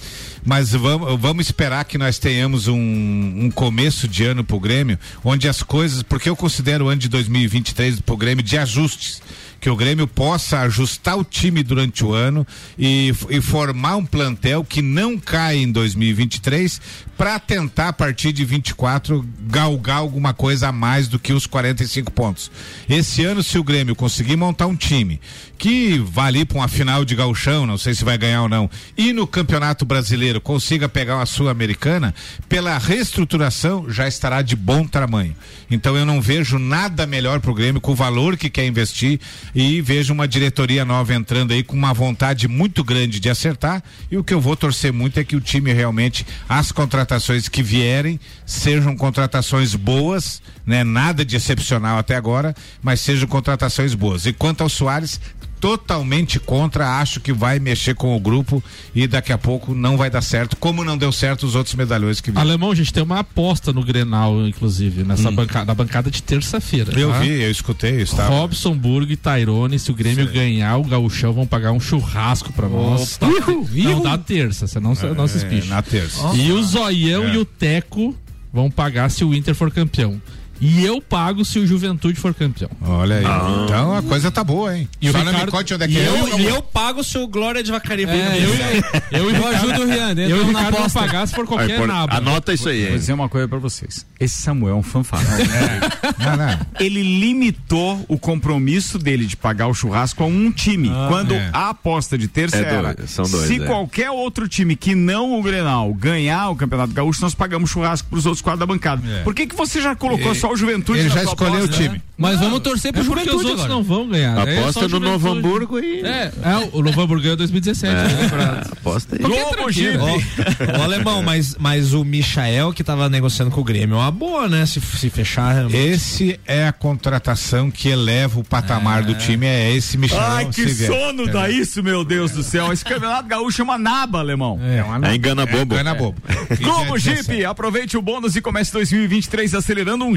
Mas vamos, vamos esperar que nós tenhamos um, um começo de ano pro Grêmio, onde as coisas, porque eu considero o ano de 2023 pro Grêmio de ajustes que o Grêmio possa ajustar o time durante o ano e, e formar um plantel que não caia em 2023 para tentar a partir de 24 galgar alguma coisa a mais do que os 45 pontos. Esse ano, se o Grêmio conseguir montar um time que vá ali para uma final de gauchão, não sei se vai ganhar ou não, e no Campeonato Brasileiro consiga pegar uma Sul-Americana, pela reestruturação já estará de bom tamanho. Então eu não vejo nada melhor pro Grêmio com o valor que quer investir e vejo uma diretoria nova entrando aí com uma vontade muito grande de acertar e o que eu vou torcer muito é que o time realmente as contratações que vierem sejam contratações boas, né? Nada de excepcional até agora, mas sejam contratações boas. E quanto ao Soares, totalmente contra, acho que vai mexer com o grupo e daqui a pouco não vai dar certo, como não deu certo os outros medalhões que vieram. Alemão, a gente tem uma aposta no Grenal, inclusive, nessa bancada, na bancada de terça-feira. Eu tá? vi, eu escutei, estava. Robson Burgo e Tairone, se o Grêmio ganhar o gauchão, vão pagar um churrasco pra nós. Opa. Tá- Uhul, Não, da terça, você não, não se espicha. na terça. E o Zoião É. e o Teco vão pagar se o Inter for campeão. E eu pago se o Juventude for campeão. Olha aí. Então a coisa tá boa, hein? E o me Ricardo- conte onde é que E é. eu, e eu pago se o Glória de Vacaria for É, campeão. eu, eu, Eu ajudo o Rian, Eu e o Ricardo aposta. pagar se for Aí, qualquer por- nabo. Anota isso aí, Vou hein? dizer uma coisa pra vocês. Esse Samuel é um fanfarrão. <laughs> Não, não. Ele limitou o compromisso dele de pagar o churrasco a um time. quando é. a aposta de terça É era. dois, são dois, se é. qualquer outro time que não o Grenal ganhar o Campeonato Gaúcho, nós pagamos churrasco pros outros quadros da bancada. É. Por que, que você já colocou só o Juventude Ele já escolheu aposta, o time. né? Mas vamos torcer pro É porque os Juventude outros agora. não vão ganhar. é Aposta só o no Novo Juventude. Hamburgo e. É, é, o Novo Hamburgo ganhou em 2017. né, pra- Aposta aí. Globo tranquilo. Jeep. Ó, Ô, alemão, mas, mas o Michael que tava negociando com o Grêmio é uma boa, né? Se, se fechar. realmente. Esse é a contratação que eleva o patamar do time, é esse Michel. Ai, que sono dá isso, meu Deus do céu. Esse campeonato gaúcho é uma naba, alemão. É, uma É engana bobo. Engana bobo. Globo Jeep, 17. aproveite o bônus e comece 2023 acelerando um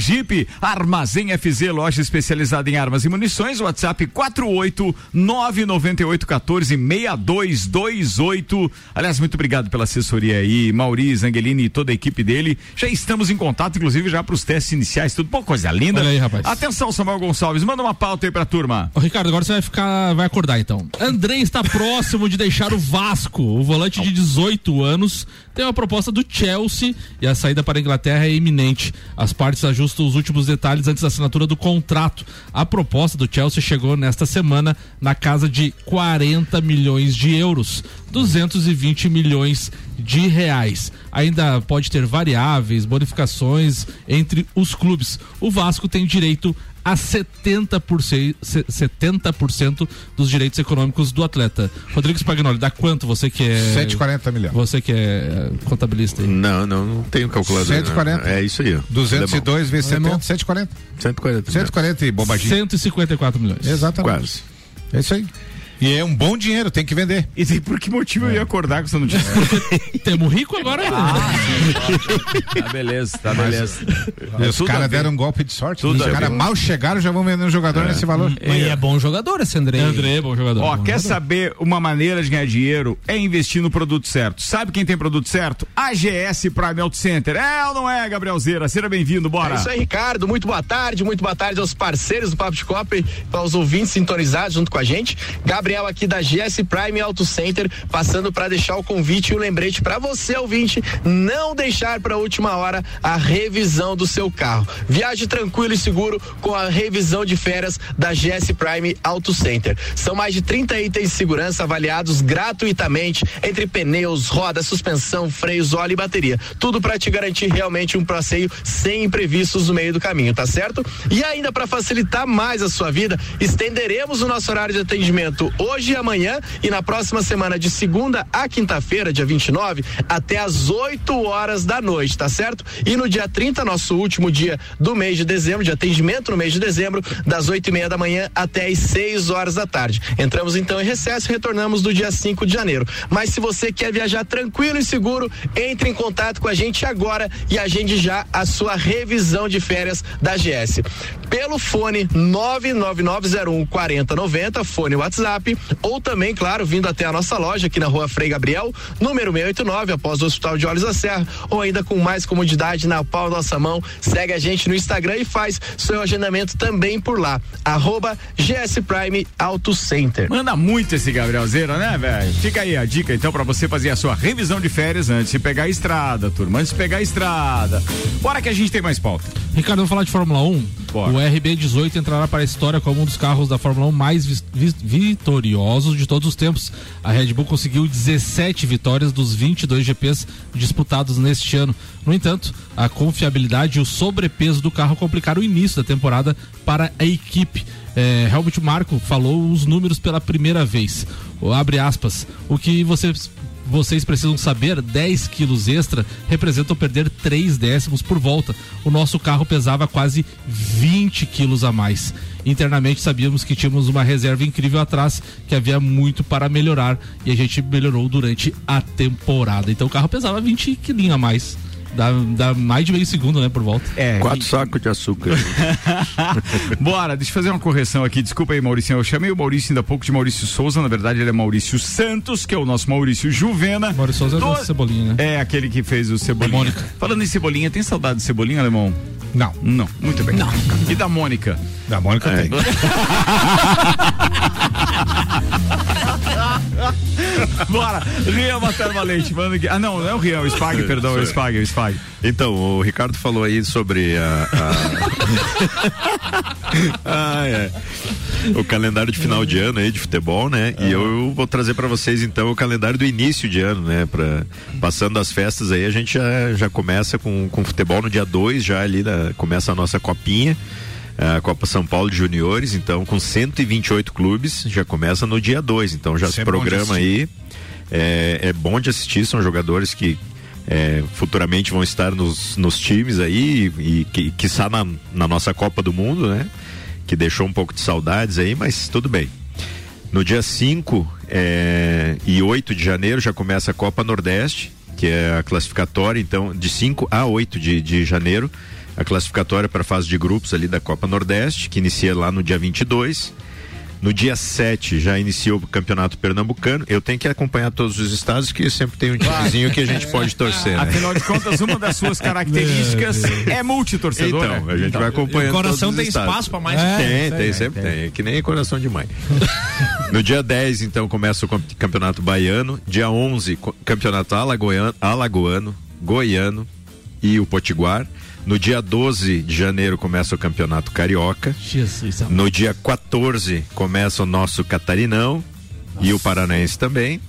Armazém FZ, loja especializada em armas e munições. WhatsApp 48 998 14 6228. Aliás, muito obrigado pela assessoria aí, Maurício, Angelini e toda a equipe dele. Já estamos em contato, inclusive, já para os testes iniciais, tudo. Pô, coisa linda. Olha aí, rapaz. Atenção, Samuel Gonçalves, manda uma pauta aí pra turma. Ô, Ricardo, agora você vai ficar, vai acordar então. André está próximo de deixar o Vasco. O volante de 18 anos tem uma proposta do Chelsea e a saída para a Inglaterra é iminente. As partes ajustam os últimos detalhes antes da assinatura do contrato. A proposta do Chelsea chegou nesta semana na casa de 40 milhões de euros, 220 milhões de reais. Ainda pode ter variáveis, bonificações entre os clubes. O Vasco tem direito a 70%, se- 70% dos direitos econômicos do atleta. Rodrigo Spagnoli, dá quanto você que é 140 milhões. Você que é contabilista aí. Não, não, não tenho calculador. 140. não. É isso aí. ó. 202 vezes 70, Alemão. 140. 140. 140 e bobadinho. 154 milhões. Exatamente. Quase. É isso aí. E é um bom dinheiro, tem que vender. E daí, por que motivo eu ia acordar com essa notícia? <laughs> Temos rico agora. Tá beleza, tá beleza. E os caras deram um golpe de sorte. Tudo os caras mal chegaram, já vão vender um jogador nesse valor. Mas é bom jogador esse André. André, bom jogador. Ó, bom quer jogador. saber uma maneira de ganhar dinheiro? É investir no produto certo. Sabe quem tem produto certo? AGS Prime Auto Center. É ou não é, Gabrielzeira? Seja bem-vindo, bora. É isso aí, Ricardo. Muito boa tarde, muito boa tarde aos parceiros do Papo de Copa e aos ouvintes sintonizados junto com a gente. Gabriel aqui da GS Prime Auto Center, passando para deixar o convite e o lembrete para você, ouvinte, não deixar para a última hora a revisão do seu carro. Viaje tranquilo e seguro com a revisão de férias da GS Prime Auto Center. São mais de 30 itens de segurança avaliados gratuitamente entre pneus, rodas, suspensão, freios, óleo e bateria. Tudo para te garantir realmente um passeio sem imprevistos no meio do caminho, tá certo? E ainda para facilitar mais a sua vida, estenderemos o nosso horário de atendimento hoje e amanhã e na próxima semana de segunda a quinta-feira, dia 29, até às 8 horas da noite, tá certo? E no dia 30, nosso último dia do mês de dezembro, de atendimento no mês de dezembro, das 8 e meia da manhã até às 6 horas da tarde. Entramos então em recesso e retornamos no dia 5 de janeiro. Mas se você quer viajar tranquilo e seguro, entre em contato com a gente agora e agende já a sua revisão de férias da GS. Pelo fone 99901 4090, fone WhatsApp, ou também, claro, vindo até a nossa loja aqui na rua Frei Gabriel, número 689, após o Hospital de Olhos da Serra, ou ainda com mais comodidade na pau da nossa mão. Segue a gente no Instagram e faz seu agendamento também por lá. Arroba GS Prime Auto Center. Manda muito esse Gabrielzeira, né, velho? Fica aí a dica, então, pra você fazer a sua revisão de férias antes de pegar a estrada, turma. Antes de pegar a estrada. Bora que a gente tem mais pauta. Ricardo, vamos falar de Fórmula 1. Bora. O RB18 entrará para a história como um dos carros da Fórmula 1 mais vis- vitoriosos de todos os tempos. A Red Bull conseguiu 17 vitórias dos 22 GPs disputados neste ano. No entanto, a confiabilidade e o sobrepeso do carro complicaram o início da temporada para a equipe. É, Helmut Marko falou os números pela primeira vez. O- Abre aspas. O que vocês vocês precisam saber, 10 quilos extra representam perder 3 décimos por volta. O nosso carro pesava quase 20 quilos a mais. Internamente sabíamos que tínhamos uma reserva incrível atrás, que havia muito para melhorar e a gente melhorou durante a temporada. Então o carro pesava 20 quilinhos a mais. Dá, dá mais de meio segundo, né, por volta. É. Quatro sacos de açúcar. <laughs> Bora, deixa eu fazer uma correção aqui. Desculpa aí, Maurício. Eu chamei o Maurício ainda há pouco de Maurício Souza. Na verdade, ele é Maurício Santos, que é o nosso Maurício Juvena. Maurício Souza é o Do- nosso Cebolinha, né? É, aquele que fez o Cebolinha. Mônica. Falando em Cebolinha, tem saudade de Cebolinha, Alemão? Não. Não, muito bem. Não. E da Mônica? Da Mônica É. tem. <laughs> Bora, Rian Matar Valente. Ah, não, não é o Rian, é o Spag, perdão, é o Spag, é o Spag. Então, o Ricardo falou aí sobre a. a... <laughs> ah, é. O calendário de final de ano aí de futebol, né? E eu vou trazer para vocês então o calendário do início de ano, né? Pra, passando as festas aí, a gente já, já começa com, com futebol no dia 2, já ali da- começa a nossa copinha. A Copa São Paulo de Juniores, então com 128 clubes, já começa no dia 2, então já Isso se é programa aí. É, é bom de assistir, são jogadores que é, futuramente vão estar nos, nos times aí e, e que, está na, na nossa Copa do Mundo, né? Que deixou um pouco de saudades aí, mas tudo bem. No dia 5 é, e 8 de janeiro já começa a Copa Nordeste, que é a classificatória, então, de 5 a 8 de, de janeiro, a classificatória para a fase de grupos ali da Copa Nordeste, que inicia lá no dia 22. No dia 7 já iniciou o Campeonato Pernambucano. Eu tenho que acompanhar todos os estados, que sempre tem um timezinho que a gente pode torcer. né? Afinal de contas, uma das suas <laughs> características é multitorcedor. Então, né? a gente vai acompanhando. o coração todos os tem estados. espaço pra mais É, que tem, tem, né? sempre Tem. tem. É que nem coração de mãe. <laughs> no dia 10, então, começa o Campeonato Baiano. Dia 11, co- Campeonato Alagoano, Alagoano Goiano e o Potiguar. No dia 12 de janeiro começa o Campeonato Carioca. Jesus, No dia 14 começa o nosso Catarinão e o Paranaense também.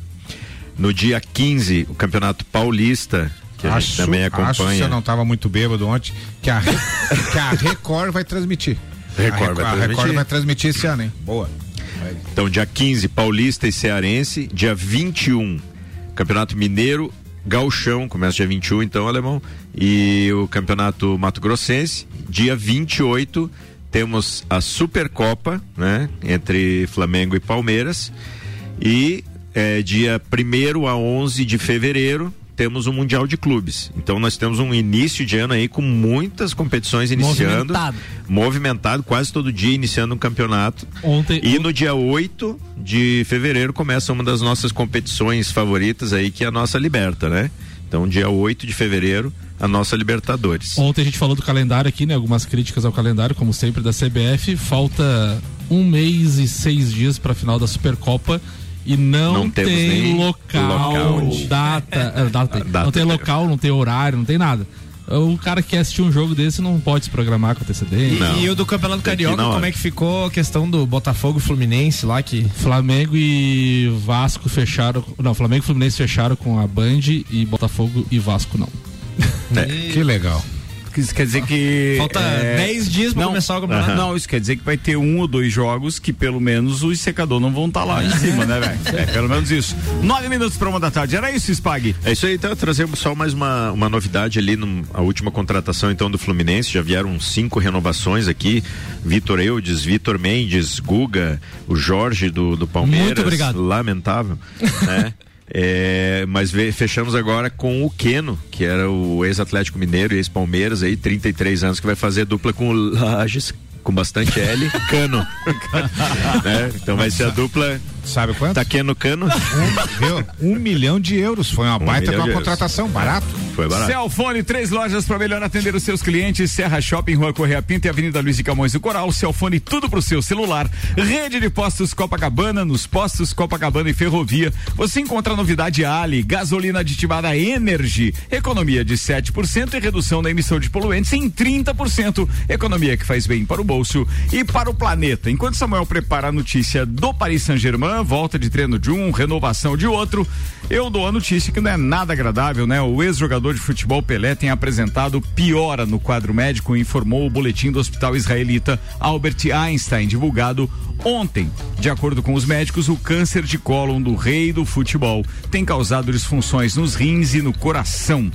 No dia 15, o Campeonato Paulista, que a gente também Acho, acompanha. se eu não estava muito bêbado ontem, que a, que a Record vai transmitir. <laughs> Record a, vai a Record transmitir. vai transmitir esse ano, hein? Boa. Então, dia 15, Paulista e Cearense. Dia 21, Campeonato Mineiro, Gauchão, começa dia 21, então, alemão. E o Campeonato Mato Grossense. Dia 28, temos a Supercopa, né? Entre Flamengo e Palmeiras. E eh, dia 1 a 11 de fevereiro. Temos o Mundial de Clubes. Então nós temos um início de ano aí com muitas competições iniciando. Movimentado. Movimentado, quase todo dia iniciando um campeonato. Ontem. E no dia 8 de fevereiro começa uma das nossas competições favoritas aí, que é a nossa Liberta, né? Então, dia 8 de fevereiro, a nossa Libertadores. Ontem a gente falou do calendário aqui, né? Algumas críticas ao calendário, como sempre, da CBF. Falta um mês e seis dias para a final da Supercopa. E não, Não temos tem nem local, local. data, é, data, <laughs> Data. não tem local, não tem horário, não tem nada. O cara que quer assistir um jogo desse não pode se programar com antecedência. E, e o do Campeonato Carioca, como é que ficou a questão do Botafogo e Fluminense lá que. Flamengo e Vasco fecharam. Não, Flamengo e Fluminense fecharam com a Band e Botafogo e Vasco não. <laughs> Que legal. Isso quer dizer que. Falta é, 10 dias pra não, começar o campeonato. Não, isso quer dizer que vai ter um ou dois jogos que pelo menos os secadores não vão estar lá em cima, né, velho? É, pelo menos isso. Nove minutos para uma da tarde. Era isso, Spag? É isso aí, então trazemos só mais uma, uma novidade ali, num- a última contratação então do Fluminense, já vieram cinco renovações aqui, Vitor Eudes, Vitor Mendes, Guga, o Jorge do, do Palmeiras. Muito obrigado. Lamentável, né? <laughs> É, mas fechamos agora com o Queno, que era o ex-Atlético Mineiro e ex-Palmeiras aí, 33 anos, que vai fazer dupla com o Lages, com bastante L, <laughs> Cano. <laughs> né? Então vai ser a dupla. Sabe quanto? Taqueno Cano. Viu? Um milhão de euros. Foi uma Um baita milhão com a de euros. contratação. Barato. Foi barato. Celfone, três lojas para melhor atender os seus clientes. Serra Shopping, Rua Correia Pinto e Avenida Luiz de Camões do Coral. Celfone, tudo pro seu celular. Rede de postos Copacabana, nos postos Copacabana e Ferrovia. Você encontra a novidade Ali, gasolina aditivada Energy. Economia de 7% e redução na emissão de poluentes em 30%. Economia que faz bem para o bolso e para o planeta. Enquanto Samuel prepara a notícia do Paris Saint-Germain, volta de treino de um, renovação de outro, eu dou a notícia que não é nada agradável, né? O ex-jogador de futebol Pelé tem apresentado piora no quadro médico, informou o boletim do Hospital Israelita Albert Einstein, divulgado ontem. De acordo com os médicos, o câncer de cólon do rei do futebol tem causado disfunções nos rins e no coração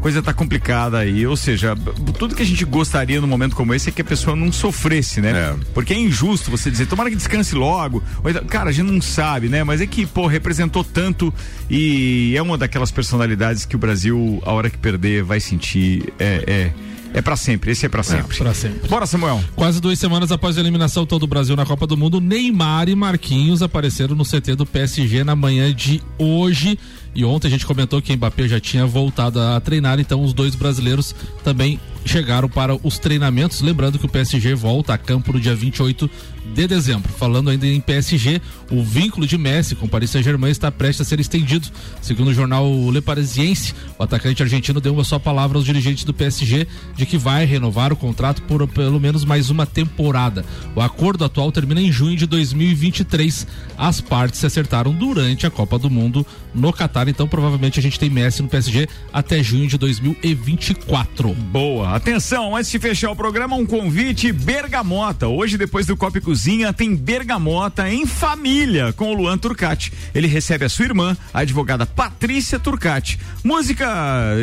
coisa tá complicada aí, ou seja, tudo que a gente gostaria num momento como esse é que a pessoa não sofresse, né? Porque é injusto você dizer, tomara que descanse logo. Então, Cara, a gente não sabe, né? Mas é que, pô, representou tanto e é uma daquelas personalidades que o Brasil, a hora que perder, vai sentir. É, é, é para sempre, esse é para sempre. pra sempre. Bora, Samuel. Quase duas semanas após a eliminação todo o Brasil na Copa do Mundo, Neymar e Marquinhos apareceram no CT do PSG na manhã de hoje. E ontem a gente comentou que Mbappé já tinha voltado a treinar, então os dois brasileiros também chegaram para os treinamentos. Lembrando que o PSG volta a campo no dia 28 de dezembro. Falando ainda em PSG, o vínculo de Messi com Paris Saint-Germain está prestes a ser estendido. Segundo o jornal Le Parisiense, o atacante argentino deu uma só palavra aos dirigentes do PSG de que vai renovar o contrato por pelo menos mais uma temporada. O acordo atual termina em junho de 2023. As partes se acertaram durante a Copa do Mundo no Catar, então provavelmente a gente tem Messi no PSG até junho de 2024. Boa. Atenção, antes de fechar o programa, um convite Bergamota. Hoje, depois do Copa e Cozinha, tem Bergamota em família com o Luan Turcati. Ele recebe a sua irmã, a advogada Patrícia Turcati. Música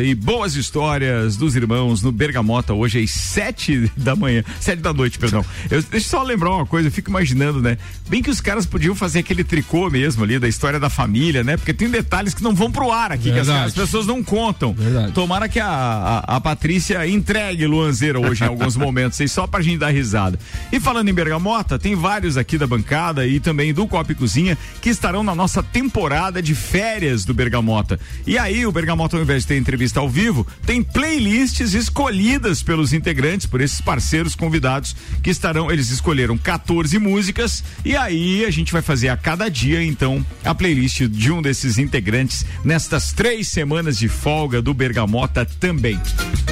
e boas histórias dos irmãos no Bergamota hoje às sete da manhã, sete da noite, perdão. Eu, deixa eu só lembrar uma coisa, eu fico imaginando, né? Bem que os caras podiam fazer aquele tricô mesmo ali da história da família, né? Porque tem detalhes que não vão pro ar aqui, que as, Verdade. as pessoas não contam. Tomara que a, a, a Patrícia entregue Luanzeira hoje em alguns momentos, aí, só pra gente dar risada. E falando em Bergamota, tem vários aqui da bancada e também do Copa e Cozinha que estarão na nossa temporada de férias do Bergamota. E aí, o Bergamota, ao invés de ter entrevista ao vivo, tem playlists escolhidas pelos integrantes, por esses parceiros convidados que estarão. Eles escolheram 14 músicas e aí a gente vai fazer a cada dia, então, a playlist de um desses integrantes nestas três semanas de folga do Bergamota também.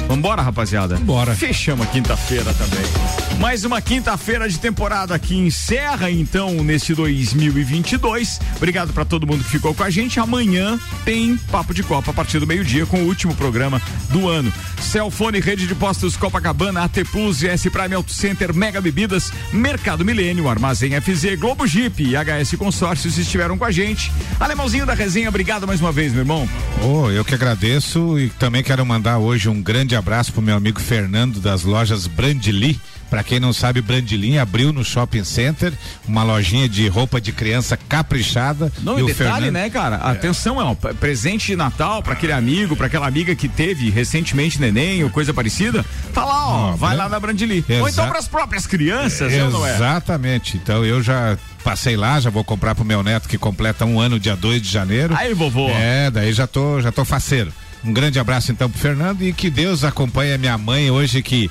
Vambora, rapaziada? Bora. Fechamos a quinta-feira também. Mais uma quinta-feira de temporada que encerra então neste 2022. Obrigado pra todo mundo que ficou com a gente. Amanhã tem Papo de Copa a partir do meio-dia com o último programa do ano. Celfone, Rede de Postos Copacabana, AT Plus, GS Prime Auto Center, Mega Bebidas, Mercado Milênio, Armazém FZ, Globo Jeep e HS Consórcios estiveram com a gente. Alemãozinho da resenha, obrigado mais uma vez, meu irmão. Oh, eu que agradeço e também quero mandar hoje um grande abraço pro meu amigo Fernando das lojas Brandili. Pra quem não sabe, Brandilin abriu no Shopping Center uma lojinha de roupa de criança caprichada. Não, e, detalhe, né, cara? Atenção, é um presente de Natal pra aquele amigo, pra aquela amiga que teve recentemente neném ou coisa parecida. Tá lá, ó, Ah, vai né? lá na Brandili. Ou então Exa- pras próprias crianças, é não é? Exatamente. Então eu já passei lá, já vou comprar pro meu neto que completa um ano dia 2 de janeiro. Aí, vovô. É, daí já tô, já tô faceiro. Um grande abraço então pro Fernando e que Deus acompanhe a minha mãe hoje que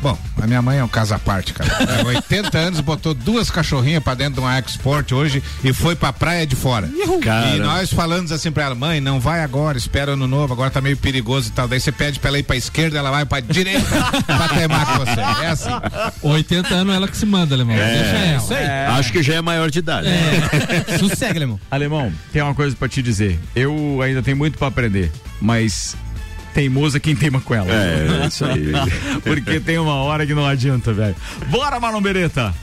Bom, a minha mãe é um caso à parte, cara. É, 80 anos, botou duas cachorrinhas pra dentro de uma Export hoje e foi pra praia de fora. Cara. E nós falando assim pra ela, mãe, não vai agora, espera ano novo, agora tá meio perigoso e tal. Daí você pede pra ela ir pra esquerda, ela vai pra direita pra teimar com você. É assim. 80 anos ela que se manda, alemão. Deixa ela. É. Acho que já é maior de idade. Sossega, alemão. Alemão, tem uma coisa pra te dizer. Eu ainda tenho muito pra aprender, mas teimosa quem teima com ela. É, isso aí. <laughs> Porque tem uma hora que não adianta, velho. Bora, Marlon Beretta.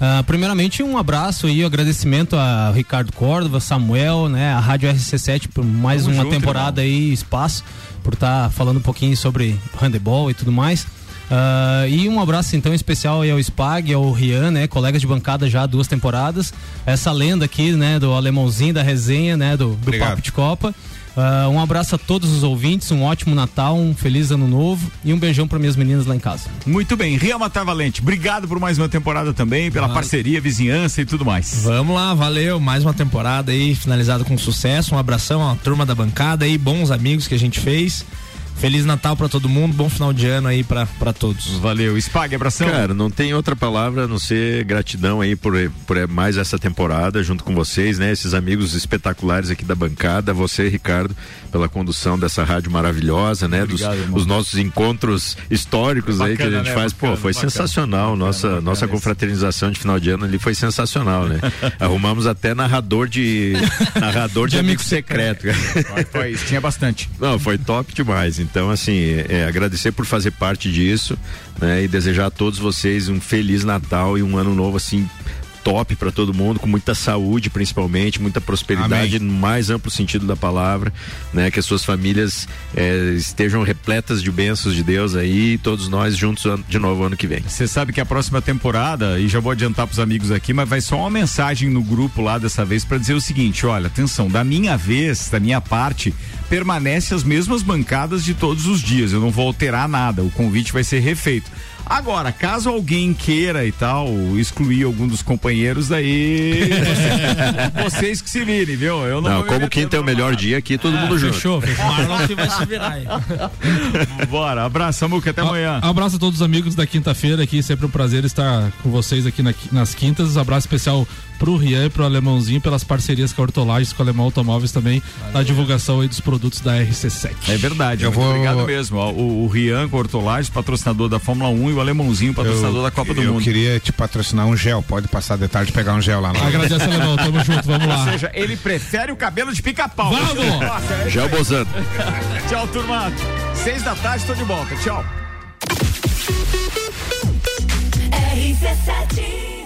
Ah, primeiramente, um abraço e um agradecimento a Ricardo Córdova, Samuel, né, a Rádio RC7 por mais Tamo uma junto, temporada aí, espaço, por estar falando um pouquinho sobre handebol e tudo mais. Ah, e um abraço então especial aí ao Spag, ao Rian, né, colegas de bancada já há duas temporadas. Essa lenda aqui, né, do alemãozinho da resenha, né, do, do. Papo de Copa. Ah, um abraço a todos os ouvintes, um ótimo Natal, um feliz ano novo e um beijão para minhas meninas lá em casa. Muito bem, Ria Matar Valente, obrigado por mais uma temporada também, pela parceria, vizinhança e tudo mais. Vamos lá, valeu. Mais uma temporada aí, finalizada com sucesso. Um abração à turma da bancada aí, bons amigos que a gente fez. Feliz Natal pra todo mundo, bom final de ano aí pra pra todos. Valeu, Spag, abração. Cara, não tem outra palavra a não ser gratidão aí por, por mais essa temporada junto com vocês, né? Esses amigos espetaculares aqui da bancada, você, Ricardo, pela condução dessa rádio maravilhosa, né? Dos, Obrigado, irmão. os nossos encontros históricos aí que a Bacana, gente né? faz. Pô, Bacana, foi bacana. sensacional. nossa bacana nossa confraternização de final de ano ali foi sensacional, né? <laughs> Arrumamos até narrador de <laughs> narrador de, amigo secreto. Foi, foi isso, tinha bastante. Não, foi top demais. Então, assim, é, agradecer por fazer parte disso, né? E desejar a todos vocês um feliz Natal e um ano novo, assim, top para todo mundo, com muita saúde, principalmente, muita prosperidade no mais amplo sentido da palavra, né? Que as suas famílias é, estejam repletas de bênçãos de Deus aí, e todos nós juntos de novo ano que vem. Você sabe que a próxima temporada, e já vou adiantar pros amigos aqui, mas vai só uma mensagem no grupo lá dessa vez para dizer o seguinte: olha, atenção, da minha vez, da minha parte, permanece as mesmas bancadas de todos os dias. Eu não vou alterar nada, o convite vai ser refeito. Agora, caso alguém queira e tal, excluir algum dos companheiros companheiros aí. Vocês, <laughs> vocês que se virem, viu? Eu não, Não, como quinta é o melhor dia aqui, todo mundo junto. Fechou, <laughs> fechou. Marlon que vai se virar aí. <laughs> Bora, abraço, Samuca, até amanhã. A- Abraço a todos os amigos da quinta-feira aqui, sempre um prazer estar com vocês aqui na- nas quintas. Abraço especial pro Rian e pro Alemãozinho pelas parcerias com a Hortolagens, com o Alemão Automóveis também, na divulgação aí dos produtos da RC7. É verdade, Eu muito vou- obrigado mesmo. ó. O, o Rian Cortolage, patrocinador da Fórmula 1 e o Alemãozinho, patrocinador da Copa do eu Mundo. queria te patrocinar um gel. Pode passar de tarde e pegar um gel lá. No... Agradece, Alemão, tamo junto, vamos Ou lá. seja, ele prefere o cabelo de pica-pau. Vamos! <laughs> Nossa, é aí. bozando. Tchau, turma. Seis da tarde, tô de volta. Tchau. RC7